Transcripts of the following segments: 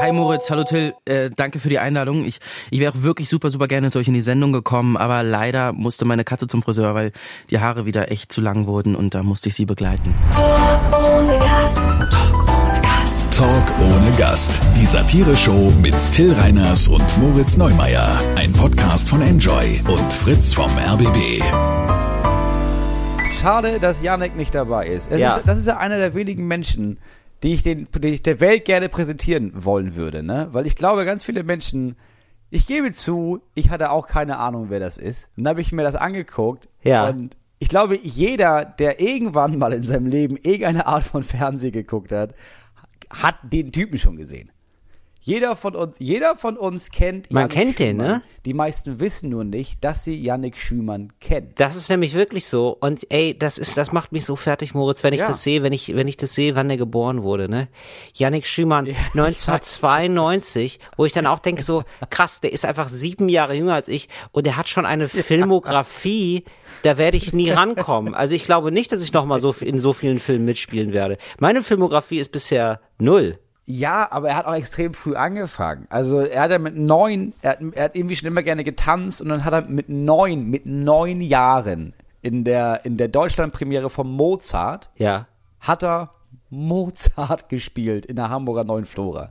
Hi Moritz, hallo Till, äh, danke für die Einladung. Ich, ich wäre wirklich super, super gerne zu euch in die Sendung gekommen, aber leider musste meine Katze zum Friseur, weil die Haare wieder echt zu lang wurden und da musste ich sie begleiten. Talk ohne Gast. Talk ohne Gast. Talk ohne Gast. Die Satire-Show mit Till Reiners und Moritz Neumeier. Ein Podcast von Enjoy und Fritz vom RBB. Schade, dass Janek nicht dabei ist. Es Ja. ist. Das ist ja einer der wenigen Menschen, die ich, den, die ich der Welt gerne präsentieren wollen würde. Ne? Weil ich glaube, ganz viele Menschen, ich gebe zu, ich hatte auch keine Ahnung, wer das ist. Und dann habe ich mir das angeguckt. Ja. Und ich glaube, jeder, der irgendwann mal in seinem Leben irgendeine Art von Fernsehen geguckt hat, hat den Typen schon gesehen. Jeder von uns, jeder von uns kennt Man Yannick kennt den, Schümann. ne? Die meisten wissen nur nicht, dass sie Yannick Schümann kennen. Das ist nämlich wirklich so. Und ey, das ist, das macht mich so fertig, Moritz, wenn ich Ja. das sehe, wenn ich, wenn ich das sehe, wann er geboren wurde, ne? Yannick Schümann, 1992, wo ich dann auch denke so, krass, der ist einfach sieben Jahre jünger als ich und der hat schon eine Filmografie, da werde ich nie rankommen. Also ich glaube nicht, dass ich nochmal so in so vielen Filmen mitspielen werde. Meine Filmografie ist bisher null. Ja, aber er hat auch extrem früh angefangen. Also er hat ja mit neun, er hat, er hat irgendwie schon immer gerne getanzt und dann hat er mit neun, mit neun Jahren in der, in der Deutschlandpremiere von Mozart, Ja. hat er Mozart gespielt in der Hamburger Neuen Flora.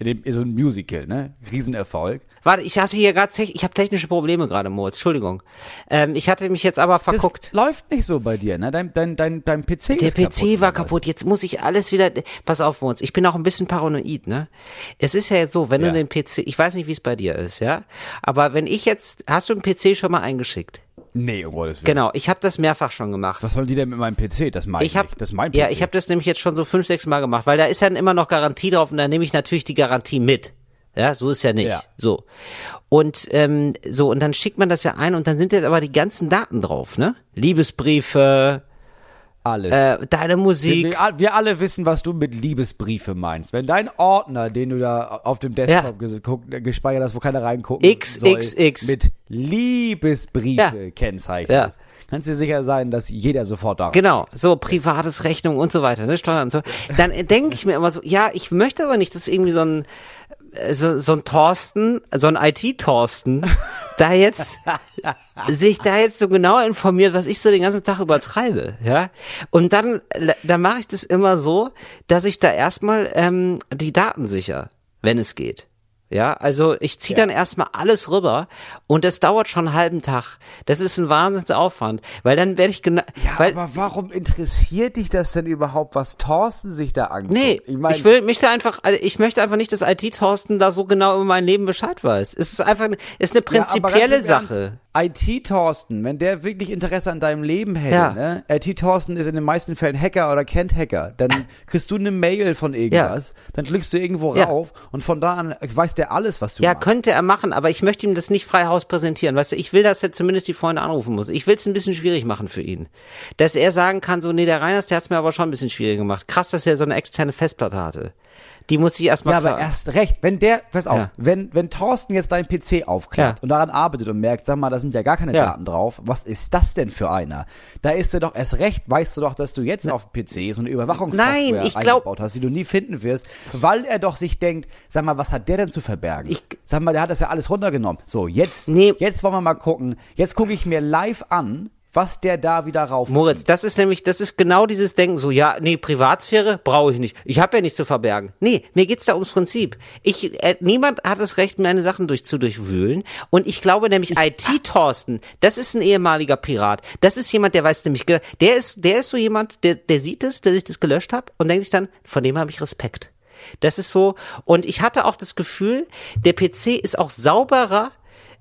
In dem, so ein Musical, ne? Riesenerfolg. Warte, ich hatte hier gerade, ich habe technische Probleme gerade, Moritz. Entschuldigung. Ähm, ich hatte mich jetzt aber verguckt. Das läuft nicht so bei dir, ne? Dein, dein, dein, dein PC Der ist PC kaputt. war kaputt. Jetzt muss ich alles wieder. Pass auf, Moritz. Ich bin auch ein bisschen paranoid, ne? Es ist ja jetzt so, wenn Ja. du den PC, ich weiß nicht, wie es bei dir ist, ja. Aber wenn ich jetzt, hast du den PC schon mal eingeschickt? Nee, um Gottes Willen. Genau. Ich habe das mehrfach schon gemacht. Was sollen die denn mit meinem PC? Das meine ich, habe, nicht. Das ist mein PC. ja, ich habe das nämlich jetzt schon so fünf, sechs Mal gemacht, weil da ist dann immer noch Garantie drauf und da nehme ich natürlich die Garantie mit. Ja, so ist ja nicht. Ja. So. Und ähm, so, und dann schickt man das ja ein und dann sind jetzt aber die ganzen Daten drauf, ne? Liebesbriefe, alles. äh, deine Musik. Wir, wir, alle wissen, was du mit Liebesbriefe meinst. Wenn dein Ordner, den du da auf dem Desktop Ja. guck- gespeichert hast, wo keiner reingucken XXX. mit Liebesbriefe Ja. kennzeichnest, kannst du dir sicher sein, dass jeder sofort da Genau, so privates Rechnung und so weiter, ne, Steuern und so. Dann denke ich mir immer so, ja, ich möchte aber nicht, dass irgendwie so ein äh, so, so ein Thorsten, so ein IT-Thorsten, da jetzt sich da jetzt so genau informiert, was ich so den ganzen Tag übertreibe, ja. Und dann, dann mache ich das immer so, dass ich da erstmal ähm, die Daten sicher, wenn es geht. Ja, also ich ziehe dann erstmal alles rüber und das dauert schon einen halben Tag. Das ist ein Wahnsinnsaufwand, weil dann werde ich genau, Ja, weil aber warum interessiert dich das denn überhaupt, was Thorsten sich da anguckt? Nee, ich, mein, will mich da einfach, also ich möchte einfach nicht, dass IT-Thorsten da so genau über mein Leben Bescheid weiß. Es ist einfach, es ist eine Ja, prinzipielle ganz im Ernst, Sache. IT-Thorsten, wenn der wirklich Interesse an deinem Leben hätte, Ja. ne? IT-Thorsten ist in den meisten Fällen Hacker oder kennt Hacker, dann kriegst du eine Mail von irgendwas, dann klickst du irgendwo Ja. rauf und von da an weiß der alles, was du Ja, machst. könnte er machen, aber ich möchte ihm das nicht frei Haus präsentieren. Weißt du, ich will, dass er zumindest die Freunde anrufen muss. Ich will es ein bisschen schwierig machen für ihn. Dass er sagen kann, so, nee, der Reiners, der hat's mir aber schon ein bisschen schwierig gemacht. Krass, dass er so eine externe Festplatte hatte. Die muss ich erstmal Ja, aber erst recht, wenn der, pass auf, Ja. wenn, wenn Thorsten jetzt deinen PC aufklappt Ja. und daran arbeitet und merkt, sag mal, da sind ja gar keine Ja. Daten drauf, was ist das denn für einer? Da ist er doch erst recht, weißt du doch, dass du jetzt auf dem PC so eine Überwachungssoftware Nein, ich glaub- eingebaut hast, die du nie finden wirst, weil er doch sich denkt, sag mal, was hat der denn zu verbergen? Ich- sag mal, der hat das ja alles runtergenommen. So, jetzt, Nee. jetzt wollen wir mal gucken, jetzt gucke ich mir live an, was der da wieder rauf Moritz, das ist nämlich, das ist genau dieses Denken, so, ja, nee, Privatsphäre brauche ich nicht. Ich habe ja nichts zu verbergen. Nee, mir geht's da ums Prinzip. Ich, äh, niemand hat das Recht, meine Sachen durch, zu durchwühlen. Und ich glaube nämlich, IT-Thorsten, das ist ein ehemaliger Pirat. Das ist jemand, der weiß nämlich, der ist, der ist so jemand, der, der sieht es, der sich das gelöscht hat und denkt sich dann, von dem habe ich Respekt. Das ist so, und ich hatte auch das Gefühl, der PC ist auch sauberer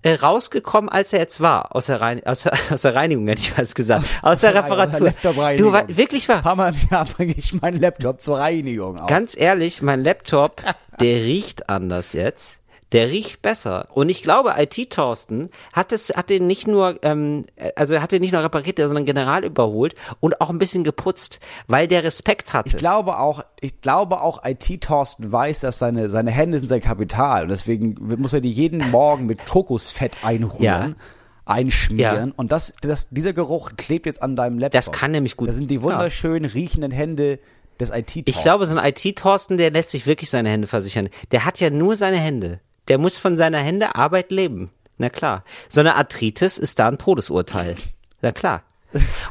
äh, rausgekommen, als er jetzt war, aus der, Rein aus, der- aus der Reinigung, hätte ich was gesagt, aus der Reparatur. Laptop-Reinigung. Du, wa- wirklich wahr. Hammer, ja, bringe ich meinen Laptop zur Reinigung auf. Ganz ehrlich, mein Laptop, der riecht anders jetzt. Der riecht besser. Und ich glaube, IT-Thorsten hat es, hat den nicht nur, ähm, also er hat den nicht nur repariert, sondern general überholt und auch ein bisschen geputzt, weil der Respekt hatte. Ich glaube auch, ich glaube auch IT-Thorsten weiß, dass seine, seine Hände sind sein Kapital und deswegen muss er die jeden Morgen mit Kokosfett einrühren. Ja. einschmieren Ja. und das, das, dieser Geruch klebt jetzt an deinem Laptop. Das kann nämlich gut- Das sind die wunderschön riechenden Hände des IT Ich glaube, so ein IT-Thorsten, der lässt sich wirklich seine Hände versichern. Der hat ja nur seine Hände. Der muss von seiner Hände Arbeit leben. Na klar. So eine Arthritis ist da ein Todesurteil. Na klar.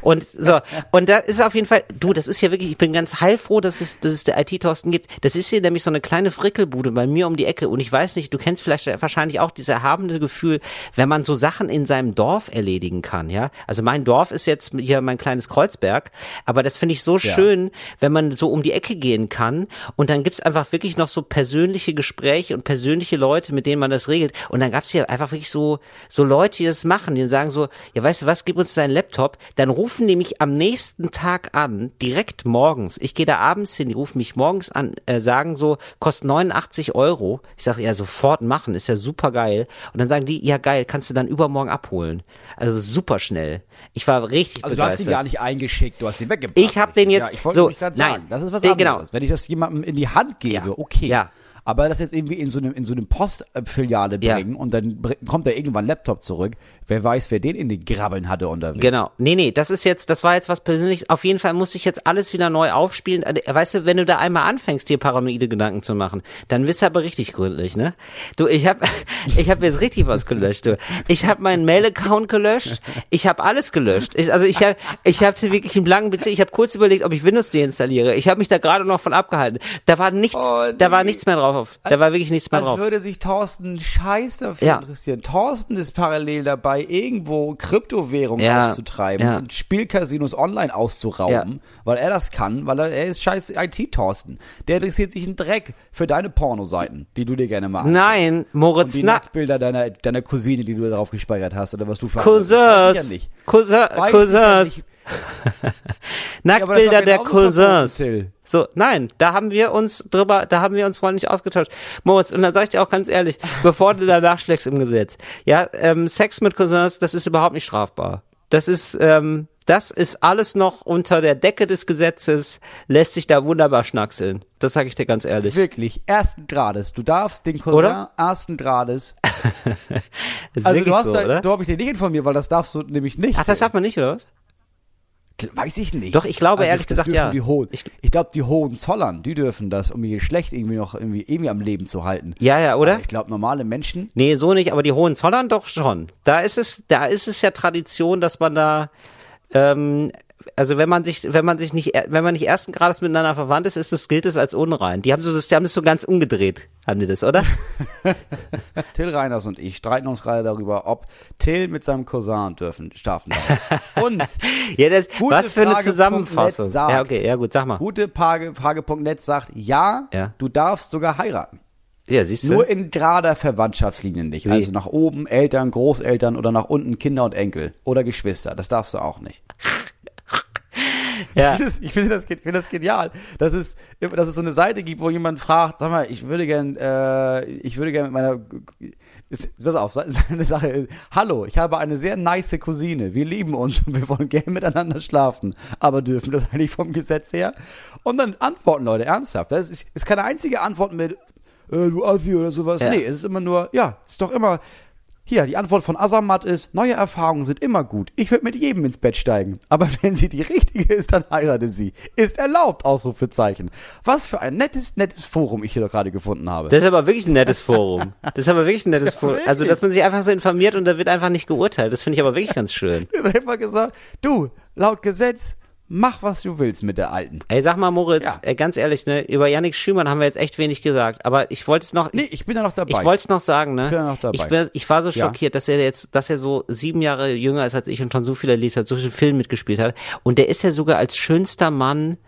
Und so, und da ist auf jeden Fall, du, das ist ja wirklich, ich bin ganz heilfroh, dass es, dass es der IT-Thorsten gibt. Das ist hier nämlich so eine kleine Frickelbude bei mir um die Ecke. Und ich weiß nicht, du kennst vielleicht wahrscheinlich auch dieses erhabene Gefühl, wenn man so Sachen in seinem Dorf erledigen kann, ja. Also mein Dorf ist jetzt hier mein kleines Kreuzberg, aber das finde ich so schön, wenn man so um die Ecke gehen kann und dann gibt's einfach wirklich noch so persönliche Gespräche und persönliche Leute, mit denen man das regelt. Und dann gab's hier einfach wirklich so, so Leute, die das machen, die sagen so, ja, weißt du was, gib uns deinen Laptop, dann rufen die mich am nächsten Tag an, direkt morgens. Ich gehe da abends hin, die rufen mich morgens an, äh, sagen so, kostet 89 Euro. Ich sage, ja, sofort machen, ist ja super geil. Und dann sagen die, ja geil, kannst du dann übermorgen abholen. Also super schnell. Ich war richtig Also du hast begeistert. ihn gar nicht eingeschickt, du hast ihn weggebracht. Ich hab den jetzt- Ja, ich so, gerade sagen, nein, das ist was den- anderes. genau. Wenn ich das jemandem in die Hand gebe, Ja. okay. Ja. Aber das jetzt irgendwie in so einem, in so einem Postfiliale Ja. bringen und dann kommt da irgendwann ein Laptop zurück. Wer weiß, wer den in die Grabbeln hatte unterwegs. Genau. Nee, nee, das ist jetzt, das war jetzt was persönliches. Auf jeden Fall muss ich jetzt alles wieder neu aufspielen. Also, Weißt du, wenn du da einmal anfängst, dir paranoide Gedanken zu machen, dann wirst du aber richtig gründlich, ne? Du, ich hab, ich hab jetzt richtig was gelöscht, du. Ich hab meinen Mail-Account gelöscht. Ich hab alles gelöscht. Ich, also ich hab, ich hatte wirklich einen blanken PC. Ich habe kurz überlegt, ob ich Windows deinstalliere. Ich habe mich da gerade noch von abgehalten. Da war nichts, Oh, da war nee. nichts mehr drauf. Da war wirklich nichts mehr Als drauf. würde sich Thorsten scheiß dafür Ja. interessieren. Thorsten ist parallel dabei, irgendwo Kryptowährungen Ja. aufzutreiben Ja. und Spielcasinos online auszurauben, weil er das kann, weil er, er ist scheiß IT-Thorsten. Der interessiert sich einen Dreck für deine Pornoseiten, die du dir gerne machst. Nein, Und Moritz, die na, Nacktbilder deiner, deiner Cousine, die du darauf gespeichert hast, oder was du für Cousins, Cousins, nicht. Nacktbilder war der verboten, Cousins. So, nein, da haben wir uns drüber, da haben wir uns vorhin nicht ausgetauscht. Moritz, und dann sag ich dir auch ganz ehrlich, bevor du da nachschlägst im Gesetz, ja, ähm, Sex mit Cousins, das ist überhaupt nicht strafbar. Das ist, ähm, das ist alles noch unter der Decke des Gesetzes, lässt sich da wunderbar schnackseln. Das sage ich dir ganz ehrlich. Wirklich, ersten Grades. Du darfst den Cousin Oder? ersten Grades. Also du hast so, da, oder? du habe ich dir nicht informiert, weil das darfst du nämlich nicht. Ach, das darf man nicht, oder was? Weiß ich nicht. Doch, ich glaube, ehrlich das gesagt, ja. Die Hohen, Ich- ich, glaube, die Hohenzollern, die dürfen das, um ihr Geschlecht irgendwie noch irgendwie, irgendwie am Leben zu halten. Ja, ja, oder? Aber ich glaube, normale Menschen, Nee, so nicht, aber die Hohenzollern doch schon. Da ist es, da ist es ja Tradition, dass man da, ähm, also wenn man sich, wenn man sich nicht, wenn man nicht ersten Grades miteinander verwandt ist, ist das, gilt es als unrein. Die haben so, das, die haben das so ganz umgedreht, haben die das, oder? Till Reiners und ich streiten uns gerade darüber, ob Till mit seinem Cousin dürfen, schlafen darf. Und Ja, das, was für eine Zusammenfassung. Sagt. Ja, okay, ja gut, sag mal. gute Frage, Frage.net sagt, ja, Ja. du darfst sogar heiraten. Ja, siehst du? Nur in gerader Verwandtschaftslinie nicht. Wie? Also nach oben Eltern, Großeltern oder nach unten Kinder und Enkel oder Geschwister. Das darfst du auch nicht. Ja. Ich finde das, ich finde das, ich finde das genial, dass es, dass es so eine Seite gibt, wo jemand fragt, sag mal, ich würde gern, äh, ich würde gern mit meiner, ist, pass auf, seine Sache hallo, ich habe eine sehr nice Cousine, wir lieben uns und wir wollen gerne miteinander schlafen, aber dürfen das eigentlich vom Gesetz her? Und dann antworten Leute ernsthaft. Das ist, ist keine einzige Antwort mit, äh, du Assi oder sowas. Ja. Nee, es ist immer nur, ja, ist doch immer, hier, die Antwort von Asamat ist, neue Erfahrungen sind immer gut. Ich würde mit jedem ins Bett steigen. Aber wenn sie die richtige ist, dann heirate sie. Ist erlaubt, Ausrufezeichen. Was für ein nettes, nettes Forum ich hier doch gerade gefunden habe. Das ist aber wirklich ein nettes Forum. Das ist aber wirklich ein nettes Forum. Also, wirklich. dass man sich einfach so informiert und da wird einfach nicht geurteilt. Das finde ich aber wirklich ganz schön. Ich habe einfach gesagt, du, laut Gesetz, mach was du willst mit der Alten. Ey, sag mal, Moritz, Ja. ganz ehrlich, ne, über Yannick Schümann haben wir jetzt echt wenig gesagt, aber ich wollte es noch, Nee, ich bin ja noch dabei. ich wollte es noch sagen, ne? Ich bin ja noch dabei. Ich, bin, ich war so Ja. schockiert, dass er jetzt, dass er so sieben Jahre jünger ist als ich und schon so viel erlebt hat, so viel Film mitgespielt hat. Und der ist ja sogar als schönster Mann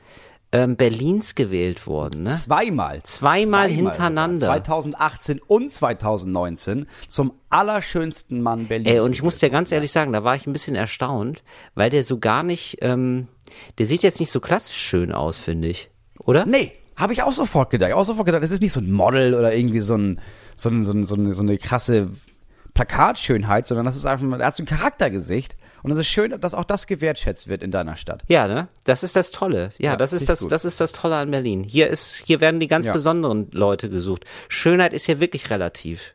ähm, Berlins gewählt worden, ne? Zweimal. Zweimal hintereinander. sogar. 2018 und 2019 zum allerschönsten Mann Berlins. Ey, und ich muss dir ganz ehrlich sagen, da war ich ein bisschen erstaunt, weil der so gar nicht, ähm, der sieht jetzt nicht so klassisch schön aus, finde ich. Oder? Nee, habe ich auch sofort gedacht. Auch sofort gedacht, das ist nicht so ein Model oder irgendwie so ein so, ein, so, ein, so, eine, so eine krasse Plakatschönheit, sondern das ist einfach, er hat so ein Charaktergesicht und es ist schön, dass auch das gewertschätzt wird in deiner Stadt. Ja, ne? Das ist das Tolle. Ja, Ja, das ist das, gut. das ist das Tolle an Berlin. Hier ist, hier werden die ganz Ja. besonderen Leute gesucht. Schönheit ist ja wirklich relativ.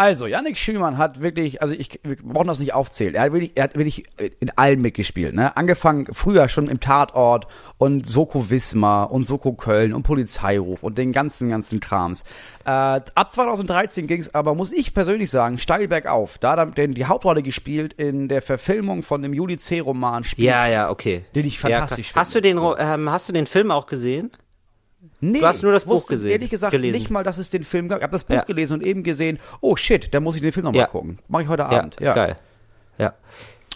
Also, Yannick Schümann hat wirklich, also ich, wir brauchen das nicht aufzählen. Er hat wirklich, er hat wirklich in allem mitgespielt, ne? Angefangen früher schon im Tatort und Soko Wismar und Soko Köln und Polizeiruf und den ganzen, ganzen Krams. Äh, ab 2013 ging es aber, muss ich persönlich sagen, steil bergauf. Da hat er die Hauptrolle gespielt in der Verfilmung von dem Juli C-Roman Spiel. Ja, ja, okay. Den ich fantastisch ja, Hast du finde. den, ähm, hast du den Film auch gesehen? Nee, Du hast nur das Buch gesehen, Ehrlich gesagt gelesen. nicht mal, dass es den Film gab. Ich habe das Buch Ja. gelesen und eben gesehen, oh shit, da muss ich den Film nochmal Ja. gucken. Mache ich heute Abend. ja, geil. Ja.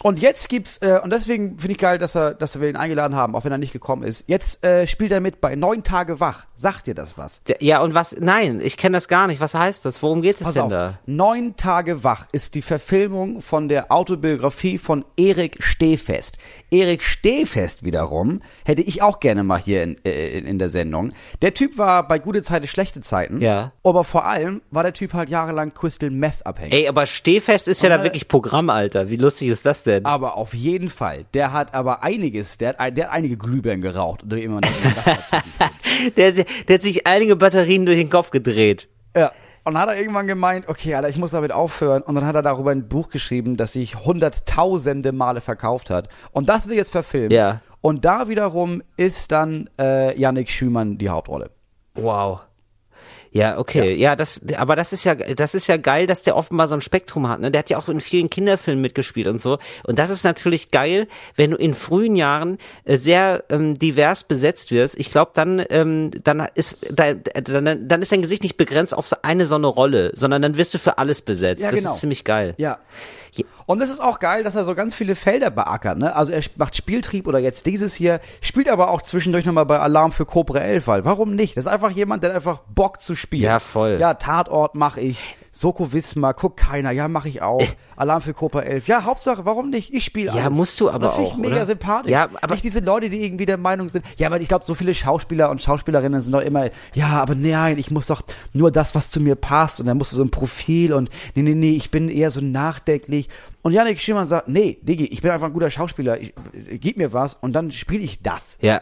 Und jetzt gibt's, äh, und deswegen finde ich geil, dass, er, dass wir ihn eingeladen haben, auch wenn er nicht gekommen ist. Jetzt äh, spielt er mit bei Neun Tage wach. Sagt dir das was? Ja, und was, nein, ich kenne das gar nicht. Was heißt das? Worum geht es denn auf. da? Neun Tage wach ist die Verfilmung von der Autobiografie von Erik Stehfest. Erik Stehfest wiederum hätte ich auch gerne mal hier in, äh, in, der Sendung. Der Typ war bei gute Zeiten, schlechte Zeiten. Ja. Aber vor allem war der Typ halt jahrelang Crystal Meth abhängig. Ey, aber Stehfest ist ja da wirklich Programm, Alter. Wie lustig ist das denn? Aber auf jeden Fall. Der hat aber einiges, der hat, der hat einige Glühbirnen geraucht. Der, der, der hat sich einige Batterien durch den Kopf gedreht. Ja. Und dann hat er irgendwann gemeint, okay, Alter, ich muss damit aufhören. Und dann hat er darüber ein Buch geschrieben, das sich hunderttausende Male verkauft hat. Und das wird jetzt verfilmt. Ja. Und da wiederum ist dann äh, Yannick Schümann die Hauptrolle. Wow. Ja, okay. Ja. das, aber das ist ja, das ist ja geil, dass der offenbar so ein Spektrum hat, ne? Der hat ja auch in vielen Kinderfilmen mitgespielt und so. Und das ist natürlich geil, wenn du in frühen Jahren äh, sehr ähm, divers besetzt wirst. Ich glaube, dann, ähm, dann ist, dein, dann, dann ist dein Gesicht nicht begrenzt auf so eine so eine Rolle, sondern dann wirst du für alles besetzt. Ja, das genau. ist ziemlich geil. Ja. Und das ist auch geil, dass er so ganz viele Felder beackert. Ne? Also er macht Spieltrieb oder jetzt dieses hier, spielt aber auch zwischendurch nochmal bei Alarm für Cobra 11, weil warum nicht? Das ist einfach jemand, der einfach Bock zu spielen. Ja, voll. Ja, Tatort mache ich. Soko Wismar, guckt keiner, ja, mache ich auch. Alarm für Cobra 11. Ja, Hauptsache, warum nicht? Ich spiele Ja, alles. musst du aber Das finde ich auch, mega oder? sympathisch. Ja, aber- nicht diese Leute, die irgendwie der Meinung sind, ja, aber ich glaube, so viele Schauspieler und Schauspielerinnen sind doch immer, ja, aber nein, ich muss doch nur das, was zu mir passt und dann musst du so ein Profil und nee, nee, nee, ich bin eher so nachdenklich. Und Janik Schimmer sagt, nee, Diggi, ich bin einfach ein guter Schauspieler, ich, gib mir was und dann spiele ich das. Ja.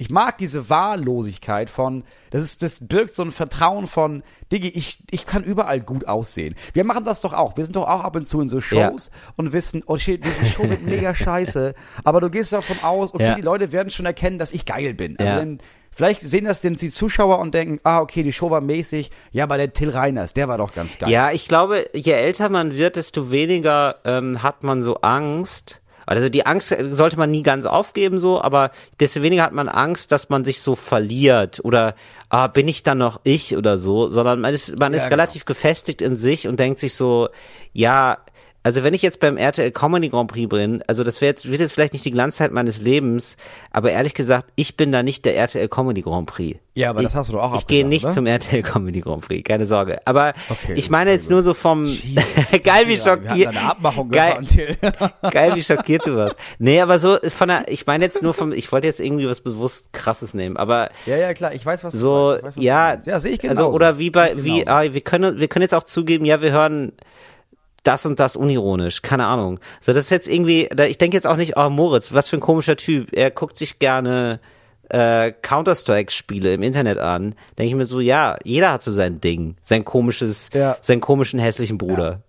Ich mag diese Wahllosigkeit von, das ist, das birgt so ein Vertrauen von, Diggi, ich, ich kann überall gut aussehen. Wir machen das doch auch. Wir sind doch auch ab und zu in so Shows und wissen, oh shit, diese Show wird mega scheiße. Aber du gehst davon aus, okay, Ja. die Leute werden schon erkennen, dass ich geil bin. Also Ja. wenn, vielleicht sehen das denn die Zuschauer und denken, ah, okay, die Show war mäßig. Ja, aber der Till Reiners, der war doch ganz geil. Ja, ich glaube, je älter man wird, desto weniger ähm, hat man so Angst. Also die Angst sollte man nie ganz aufgeben so, aber desto weniger hat man Angst, dass man sich so verliert oder ah, bin ich dann noch ich oder so, sondern man ist man Ja, ist genau. relativ gefestigt in sich und denkt sich so, ja, also wenn ich jetzt beim RTL Comedy Grand Prix bin, also das wird, wird jetzt vielleicht nicht die Glanzzeit meines Lebens, aber ehrlich gesagt, ich bin da nicht der RTL Comedy Grand Prix. Ja, aber das hast du doch auch Ich gehe nicht oder? zum RTL Comedy Grand Prix, keine Sorge. Aber Okay, ich meine jetzt nur so vom geil wie schockiert. geil, geil wie schockiert du warst. Nee, aber so von der ich meine jetzt nur vom ich wollte jetzt irgendwie was bewusst krasses nehmen, aber Ja, ja, klar, ich weiß, was so du meinst. Ich weiß, was ja. Ja, sehe ich genau. Also oder wie bei wie ah, wir können wir können jetzt auch zugeben, ja, wir hören das und das unironisch, keine Ahnung. So, das ist jetzt irgendwie, da- ich denke jetzt auch nicht, oh Moritz, was für ein komischer Typ. Er guckt sich gerne äh, Counter-Strike-Spiele im Internet an. Denke ich mir so, ja, jeder hat so sein Ding, sein komisches, Ja. seinen komischen hässlichen Bruder.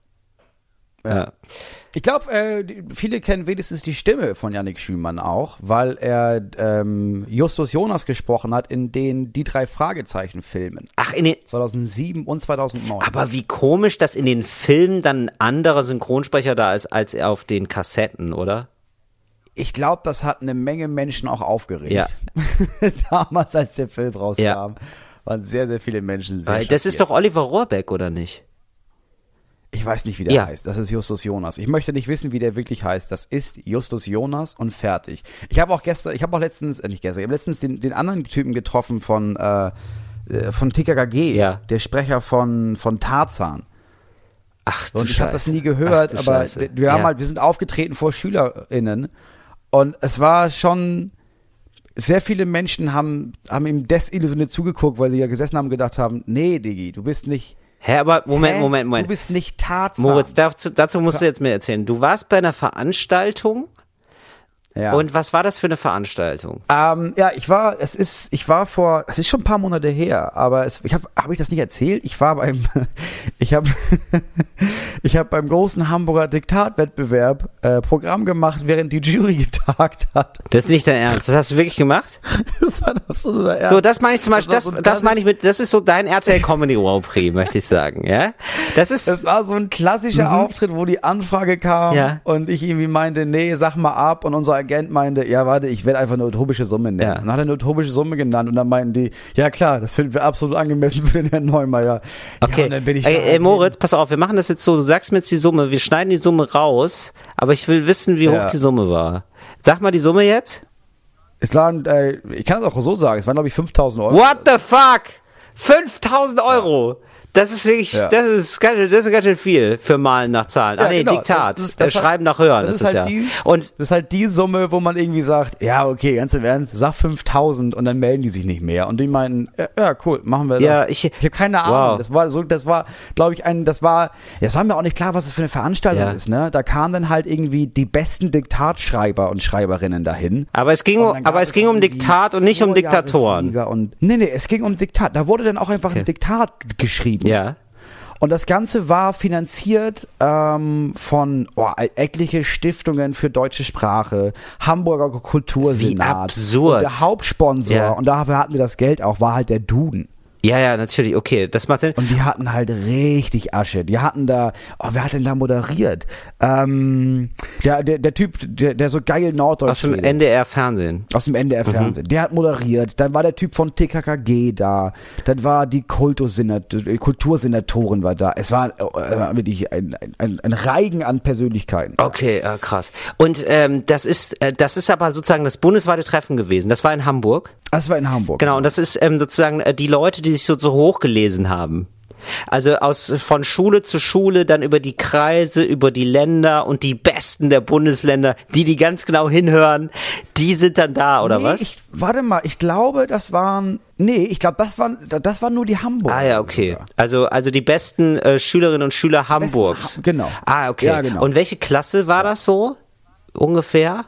Ja. Ich glaube, äh, viele kennen wenigstens die Stimme von Yannick Schümann auch, weil er ähm, Justus Jonas gesprochen hat in den Die drei Fragezeichen-Filmen. Ach, in den, 2007 und 2009. aber wie komisch, dass in den Filmen dann ein anderer Synchronsprecher da ist als auf den Kassetten, oder? ich glaube, das hat eine Menge Menschen auch aufgeregt. Ja. Damals, als der Film rauskam, Ja. waren sehr, sehr viele Menschen sehr das ist doch Oliver Rohrbeck, oder nicht? Ich weiß nicht, wie der Ja. heißt. Das ist Justus Jonas. Ich möchte nicht wissen, wie der wirklich heißt. Das ist Justus Jonas und fertig. Ich habe auch gestern, ich habe auch letztens, äh, nicht gestern, ich habe letztens den, den anderen Typen getroffen von, äh, äh, von TKKG. Ja. Der Sprecher von, von Tarzan. Ach du Und ich habe das nie gehört, Ach aber Scheiße. wir haben Ja. halt, wir sind aufgetreten vor SchülerInnen und es war schon, sehr viele Menschen haben, haben ihm desillusioniert zugeguckt, weil sie ja gesessen haben und gedacht haben, nee, Diggi, du bist nicht, Hä, aber Moment, hä? Moment, Moment. Du bist nicht Tarzan. Moritz, dazu, dazu musst du jetzt mir erzählen. Du warst bei einer Veranstaltung Ja. Und was war das für eine Veranstaltung? Ähm, ja, ich war, es ist, ich war vor, es ist schon ein paar Monate her, aber es, ich habe, habe ich das nicht erzählt? Ich war beim, ich habe, ich habe beim großen Hamburger Diktatwettbewerb äh, Programm gemacht, während die Jury getagt hat. Das ist nicht dein Ernst. Das hast du wirklich gemacht? Das war absoluter Ernst. So, das meine ich zum Beispiel, das, war so das meine ich mit, das ist so dein RTL Comedy Grand Prix, möchte ich sagen, ja? Das ist, Es war so ein klassischer Auftritt, wo die Anfrage kam Mhm. Ja. und ich irgendwie meinte, nee, sag mal ab und unser Agent meinte, ja, warte, ich werde einfach eine utopische Summe nennen. Ja. Und dann hat er eine utopische Summe genannt und dann meinten die, ja klar, das finden wir absolut angemessen für den Herrn Neumeier. Ja, okay. und dann bin ich ey, ey, Moritz, pass auf, wir machen das jetzt so, du sagst mir jetzt die Summe, wir schneiden die Summe raus, aber ich will wissen, wie Ja. hoch die Summe war. Sag mal die Summe jetzt. Es waren, äh, ich kann das auch so sagen, es waren glaube ich 5000 Euro. What the fuck? 5000 Euro! Das ist wirklich, Ja. das ist ganz, schön- das ist ganz schön viel für Malen nach Zahlen. ah Ja, nee, genau. Diktat. Das ist- Äh, das Schreiben nach Hören, das, das ist, ist ja. halt die- Und Das ist halt die Summe, wo man irgendwie sagt, ja, okay, ganz im Ernst, sag 5000 und dann melden die sich nicht mehr. Und die meinten, ja, cool, machen wir das. Ja, ich- ich habe keine Ahnung. Wow. Das war so, das war, glaube ich, ein, das war, ja, es war mir auch nicht klar, was das für eine Veranstaltung Ja. ist, ne? Da kamen dann halt irgendwie die besten Diktatschreiber und Schreiberinnen dahin. aber es ging, um, aber es ging um Diktat und nicht um Diktatoren. Und, nee, nee, es ging um Diktat. Da wurde dann auch einfach Okay. ein Diktat geschrieben. Ja. Und das Ganze war finanziert ähm, von oh, etliche Stiftungen für deutsche Sprache, Hamburger Kultursenat. Wie absurd. Und der Hauptsponsor, Ja. und dafür hatten wir das Geld auch, war halt der Duden. Ja, ja, natürlich, okay, das macht Sinn. Und die hatten halt richtig Asche. Die hatten da, oh, wer hat denn da moderiert? Ähm, der, der, der Typ, der, der so geil Norddeutsch Aus dem. NDR-Fernsehen. Aus dem NDR Mhm. Der hat moderiert. Dann war der Typ von TKKG da. Dann war die äh, Kultursenatorin war da. Es war äh, wirklich ein, ein, ein, ein Reigen an Persönlichkeiten. Okay, äh, krass. Und ähm, das ist, äh, das ist aber sozusagen das bundesweite Treffen gewesen. Das war in Hamburg. Das war in Hamburg. Genau, und das ist ähm, sozusagen äh, die Leute, die sich so, so hochgelesen haben. Also aus von Schule zu Schule, dann über die Kreise, über die Länder und die Besten der Bundesländer, die die ganz genau hinhören, die sind dann da, oder nee, was? Ich, warte mal, ich glaube, das waren. Nee, ich glaube, das waren, das waren nur die Hamburger. Ah ja, okay. Also also die besten äh, Schülerinnen und Schüler Hamburgs. Ha- genau. Ah, okay. Ja, genau. Und welche Klasse war das so? Ungefähr?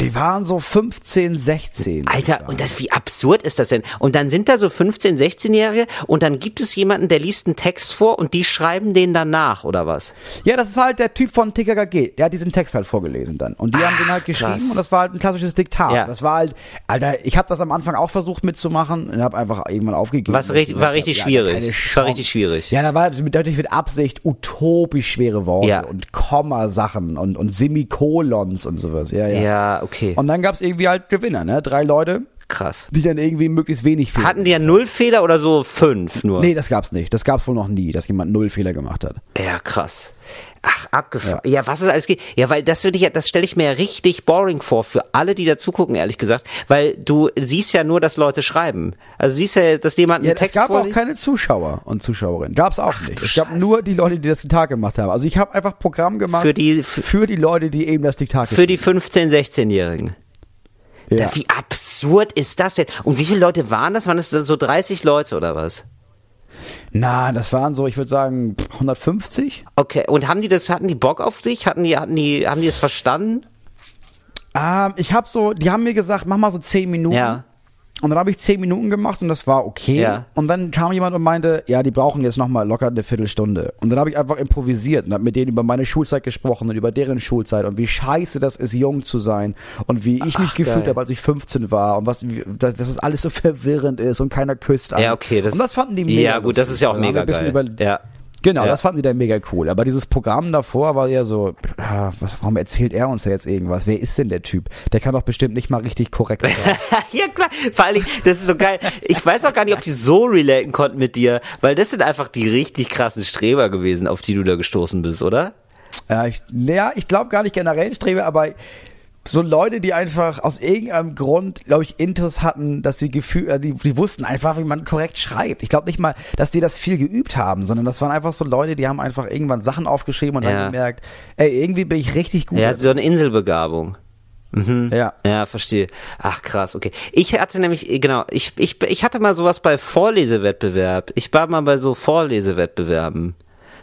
Die waren so 15, 16. würd ich Alter, und das, wie absurd ist das denn? Und dann sind da so 15-, 16-Jährige und dann gibt es jemanden, der liest einen Text vor und die schreiben den dann nach, oder was? Ja, das war halt der Typ von TKKG. Der hat diesen Text halt vorgelesen dann. Und die haben den halt Ach, geschrieben krass. und das war halt ein klassisches Diktat. Ja. Das war halt, Alter, ich habe das am Anfang auch versucht mitzumachen und habe einfach irgendwann aufgegeben. Was richtig- war richtig hab, schwierig. Es war richtig schwierig. Ja, da war natürlich mit Absicht utopisch schwere Worte Ja. und Kommasachen und, und Semikolons und sowas. Ja, ja. Ja, okay. Und dann gab's irgendwie halt Gewinner, ne? Drei Leute, Krass. die dann irgendwie möglichst wenig Fehler. Hatten die ja null Fehler oder so fünf nur? Nee, das gab's nicht. Das gab's wohl noch nie, dass jemand null Fehler gemacht hat. Ja, krass. Ach, abgefahren. Ja. was es alles geht. Ja, weil das würde ich ja, das stelle ich mir ja richtig boring vor für alle, die da zugucken, ehrlich gesagt. Weil du siehst ja nur, dass Leute schreiben. Also siehst ja, dass jemand einen Ja, es Text gab auch vorliest. keine Zuschauer und Zuschauerinnen. Gab's auch nicht. du Es gab Scheiße. nur die Leute, die das Diktat gemacht haben. Also ich habe einfach Programm gemacht Für die- für- die Leute, die eben das Diktat für die 15-, 16-Jährigen. ja. Ja. Wie absurd ist das denn? Und wie viele Leute waren das? Waren das so 30 Leute oder was? Na, das waren so, ich würde sagen 150. Okay, und haben die das, hatten die Bock auf dich? Hatten die, hatten die, haben die es verstanden? Ähm, ich habe so, die haben mir gesagt, mach mal so 10 Minuten. Ja. Und dann habe ich 10 Minuten gemacht und das war okay. Ja. Und dann kam jemand und meinte, ja, die brauchen jetzt noch mal locker eine Viertelstunde. Und dann habe ich einfach improvisiert und habe mit denen über meine Schulzeit gesprochen und über deren Schulzeit und wie scheiße das ist, jung zu sein und wie ich mich Ach, gefühlt geil. habe, als ich 15 war und was, dass, es alles so verwirrend ist und keiner küsst. einen. Ja, okay. Das, und das fanden die mega Ja, gut, das ist ja auch mega geil. Über, ja. Genau, Ja. das fanden die dann mega cool. Aber dieses Programm davor war eher so, ah, was, warum erzählt er uns da jetzt irgendwas? Wer ist denn der Typ? Der kann doch bestimmt nicht mal richtig korrekt sein. ja, klar. Vor allen Dingen, das ist so geil. Ich weiß auch gar nicht, ob die so relaten konnten mit dir, weil das sind einfach die richtig krassen Streber gewesen, auf die du da gestoßen bist, oder? Ja, ich, naja, ich glaube gar nicht generell Strebe, aber so Leute, die einfach aus irgendeinem Grund, glaube ich, Intus hatten, dass sie Gefühl, äh, die, die wussten einfach, wie man korrekt schreibt. Ich glaube nicht mal, dass die das viel geübt haben, sondern das waren einfach so Leute, die haben einfach irgendwann Sachen aufgeschrieben und Ja. dann gemerkt, ey, irgendwie bin ich richtig gut. Ja, so eine Inselbegabung. Mhm. Ja. Ja, verstehe. Ach krass, okay. Ich hatte nämlich, äh, genau, ich, ich, ich hatte mal sowas bei Vorlesewettbewerb. Ich war mal bei so Vorlesewettbewerben.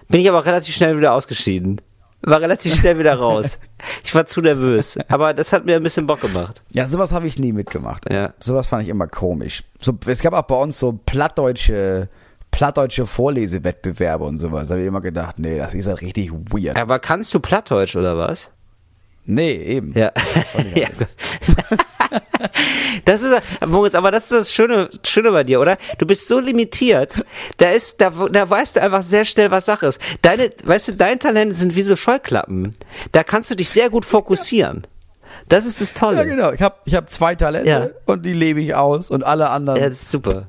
Bin ich aber relativ schnell wieder ausgeschieden. War relativ schnell wieder raus. Ich war zu nervös, aber das hat mir ein bisschen Bock gemacht. Ja, sowas habe ich nie mitgemacht. Ja. Sowas fand ich immer komisch. So, es gab auch bei uns so plattdeutsche, plattdeutsche Vorlesewettbewerbe und sowas. Da habe ich immer gedacht, nee, das ist halt richtig weird. Aber kannst du Plattdeutsch oder was? Nee, eben. Ja. ja. Das ist, Moritz, aber das ist das Schöne, Schöne bei dir, oder? Du bist so limitiert. Da ist, da, da weißt du einfach sehr schnell, was Sache ist. Deine, weißt du, dein Talent sind wie so Scheuklappen. Da kannst du dich sehr gut fokussieren. Das ist das Tolle. Ja, genau. Ich habe ich hab zwei Talente Ja. und die lebe ich aus und alle anderen Ja,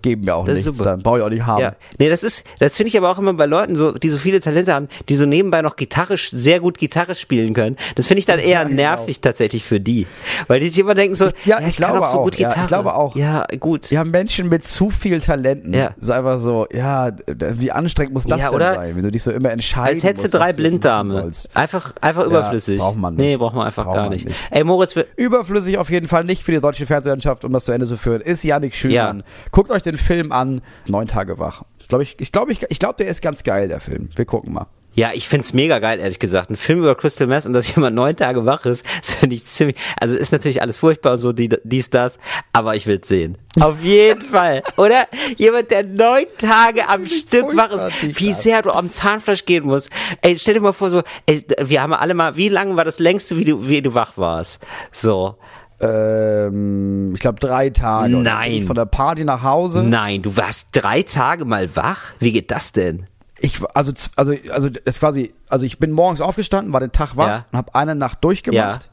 geben mir auch Das ist nichts. super. Dann brauche ich auch nicht haben. Ja, nee, das ist, das finde ich aber auch immer bei Leuten so, die so viele Talente haben, die so nebenbei noch gitarrisch, sehr gut Gitarre spielen können. Das finde ich dann eher genau. nervig tatsächlich für die. Weil die sich immer denken so, Ja, ja, ich ich, glaube auch so gut Ja, ich Gitarre. glaube auch. Ja, gut. Haben Menschen mit zu viel Talenten. Ja. Ist einfach so, ja, wie anstrengend muss das Ja, denn sein, wenn du dich so immer entscheiden Als hättest du musst, drei du Blinddarme. sollst. Einfach, einfach überflüssig. braucht man nicht. Nee, braucht man einfach Braucht gar nicht. nicht. Ey, Moritz, wir, Überflüssig auf jeden Fall nicht für die deutsche Fernsehlandschaft, um das zu Ende zu führen, ist Yannick Schümann. Ja. Guckt euch den Film an, Neun Tage wach. Ich glaube, ich, ich, glaub, ich, ich glaub, der ist ganz geil, der Film. Wir gucken mal. Ja, ich find's mega geil, ehrlich gesagt. Ein Film über Crystal Meth und dass jemand neun Tage wach ist, das finde ich ziemlich, also ist natürlich alles furchtbar und so, die, dies, das, aber ich will's sehen. Auf jeden Fall, oder? Jemand, der neun Tage am Stück wach ist, wie sehr du am Zahnfleisch gehen musst. Ey, stell dir mal vor, so, ey, wir haben alle mal, wie lange war das längste, wie du, wie du wach warst? So. Ähm, ich glaube drei Tage. Nein. Von der Party nach Hause. Nein, du warst drei Tage mal wach? Wie geht das denn? Ich, also, also, also, das quasi, also ich bin morgens aufgestanden, war den Tag wach Ja. und habe eine Nacht durchgemacht.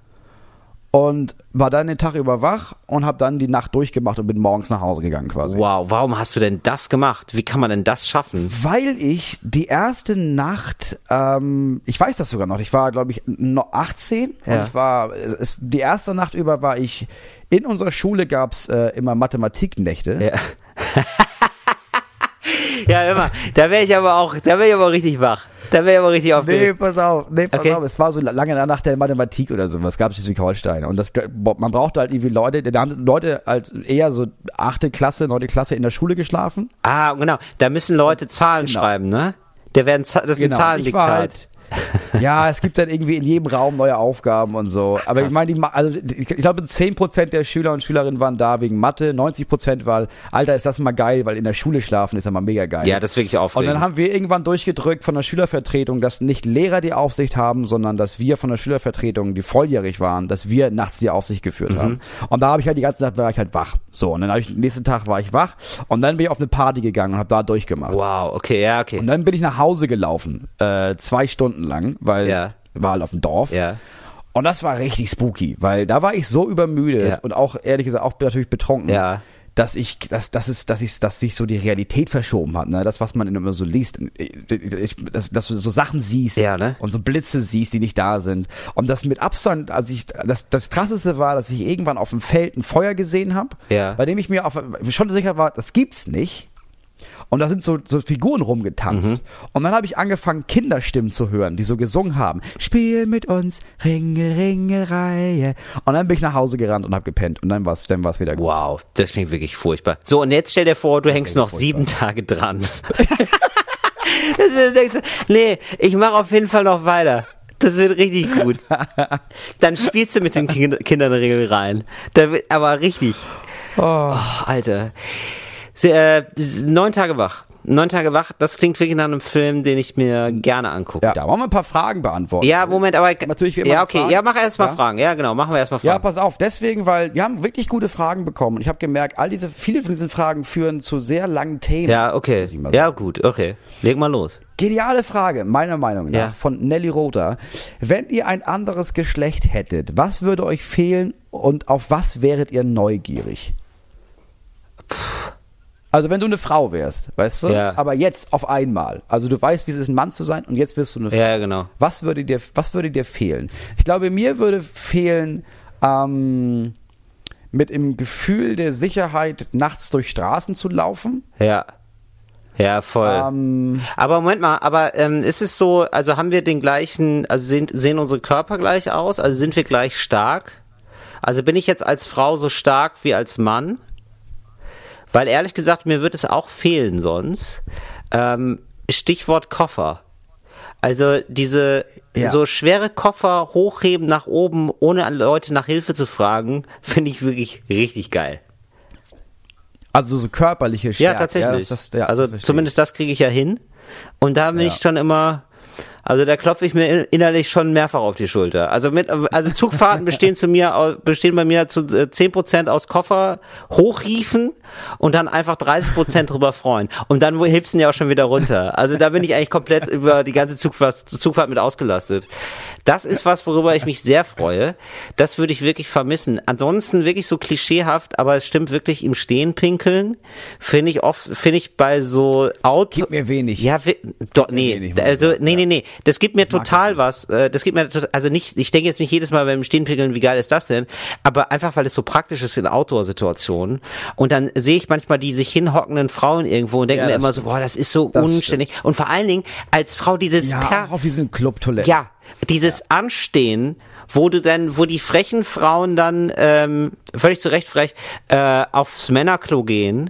Und war dann den Tag über wach und habe dann die Nacht durchgemacht und bin morgens nach Hause gegangen quasi. Wow, warum hast du denn das gemacht? Wie kann man denn das schaffen? Weil ich die erste Nacht, ähm, ich weiß das sogar noch, ich war, glaube ich, noch 18 Ja. und ich war, es, die erste Nacht über war ich, in unserer Schule gab's äh, immer Mathematiknächte. Ja. ja, immer. Da wäre ich aber auch, da wäre ich aber richtig wach. Da wäre ich aber richtig Nee, aufgeregt. pass auf, nee, pass Okay. auf, es war so lange nach der Mathematik oder sowas, gab es Schleswig-Holstein. Und das, man brauchte halt irgendwie Leute, da haben Leute halt eher so achte Klasse, neunte Klasse in der Schule geschlafen. Ah, genau. Da müssen Leute Zahlen Genau. schreiben, ne? Der werden, Z- das ist ein Genau, war Zahlendiktat. ja, es gibt dann irgendwie in jedem Raum neue Aufgaben und so. Aber ich meine, Ma- also ich glaube, 10% der Schüler und Schülerinnen waren da wegen Mathe, 90% weil, Alter, ist das mal geil, weil in der Schule schlafen ist ja mal mega geil. Ja, das ist wirklich und aufregend. dann haben wir irgendwann durchgedrückt von der Schülervertretung, dass nicht Lehrer die Aufsicht haben, sondern dass wir von der Schülervertretung, die volljährig waren, dass wir nachts die Aufsicht geführt haben. Und da habe ich halt die ganze Nacht war ich halt wach. So, und dann habe ich, nächsten Tag war ich wach und dann bin ich auf eine Party gegangen und habe da durchgemacht. wow, okay, ja, okay. Und dann bin ich nach Hause gelaufen, äh, zwei Stunden lang, weil Ja. war halt auf dem Dorf. Ja. Und das war richtig spooky, weil da war ich so übermüdet Ja. und auch ehrlich gesagt auch natürlich betrunken, Ja. dass ich, dass, dass es, dass ich, dass sich so die Realität verschoben hat, ne? Das, was man immer so liest, ich, dass, dass du so Sachen siehst Ja, ne? und so Blitze siehst, die nicht da sind. Und das mit Abstand, also ich, das, das krasseste war, dass ich irgendwann auf dem Feld ein Feuer gesehen habe, Ja. bei dem ich mir auf, schon sicher war, das gibt's nicht. Und da sind so, so Figuren rumgetanzt. Mhm. Und dann habe ich angefangen, Kinderstimmen zu hören, die so gesungen haben. Spiel mit uns, Ringel, Ringel, Reihe. Und dann bin ich nach Hause gerannt und habe gepennt. Und dann war es dann war's wieder gut. Wow, das klingt wirklich furchtbar. So, und jetzt stell dir vor, du hängst noch furchtbar. sieben Tage dran. das ist, denkst du, nee, ich mache auf jeden Fall noch weiter. Das wird richtig gut. Dann spielst du mit den kind Kindern Regel rein. Da wird, aber richtig. Oh, Alter. Sie, äh, neun Tage wach. Neun Tage wach, das klingt wirklich nach einem Film, den ich mir gerne angucke. Ja, da wollen wir ein paar Fragen beantworten. Ja, Moment, aber Natürlich wie immer ja, okay, Fragen. ja, mach erst mal Ja? Fragen. Ja, genau, machen wir erst mal Ja, Fragen. pass auf, deswegen, weil wir haben wirklich gute Fragen bekommen. Ich habe gemerkt, all diese, viele von diesen Fragen führen zu sehr langen Themen. Ja, okay. Ja, gut, okay. Leg mal los. Geniale Frage, meiner Meinung nach, Ja. von Nelly Rother. Wenn ihr ein anderes Geschlecht hättet, was würde euch fehlen und auf was wäret ihr neugierig? Also wenn du eine Frau wärst, weißt du? Ja. Aber jetzt auf einmal. Also du weißt, wie es ist, ein Mann zu sein und jetzt wirst du eine Frau. Ja, genau. Was würde dir, was würde dir fehlen? Ich glaube, mir würde fehlen, ähm, mit dem Gefühl der Sicherheit nachts durch Straßen zu laufen. Ja. Ja, voll. Ähm, aber Moment mal, aber ähm, ist es so, also haben wir den gleichen, also sehen, sehen unsere Körper gleich aus? Also sind wir gleich stark? Also bin ich jetzt als Frau so stark wie als Mann? Weil ehrlich gesagt, mir wird es auch fehlen sonst. Ähm, Stichwort Koffer. Also diese Ja. so schwere Koffer hochheben nach oben, ohne an Leute nach Hilfe zu fragen, finde ich wirklich richtig geil. Also so körperliche Ja, Stärke. tatsächlich. das, das, ja, also zumindest das kriege ich ja hin. Und da bin Ja. ich schon immer, also da klopfe ich mir in- innerlich schon mehrfach auf die Schulter. Also mit, also Zugfahrten bestehen zu mir, bestehen bei mir zu äh, 10% aus Koffer hochriefen und dann einfach 30% drüber freuen. Und dann hebst du ja auch schon wieder runter. Also da bin ich eigentlich komplett über die ganze Zugfahrt, Zugfahrt mit ausgelastet. Das ist was, worüber ich mich sehr freue. Das würde ich wirklich vermissen. Ansonsten wirklich so klischeehaft, aber es stimmt wirklich im Stehen pinkeln. Finde ich oft, finde ich bei so Auto. Gib mir wenig. Ja, doch, nee, wenig, also, nee, nee, nee, das gibt mir total was, äh, das gibt mir, also nicht, ich denke jetzt nicht jedes Mal beim Stehenpinkeln, wie geil ist das denn, aber einfach, weil es so praktisch ist in Outdoor-Situationen und dann sehe ich manchmal die sich hinhockenden Frauen irgendwo und denke Ja, mir immer so, stimmt. boah, das ist so Das unständig und vor allen Dingen als Frau dieses Ja, per auf diesen Clubtoiletten. ja, dieses Anstehen, wo du dann, wo die frechen Frauen dann ähm, völlig zu Recht frech äh, aufs Männerklo gehen.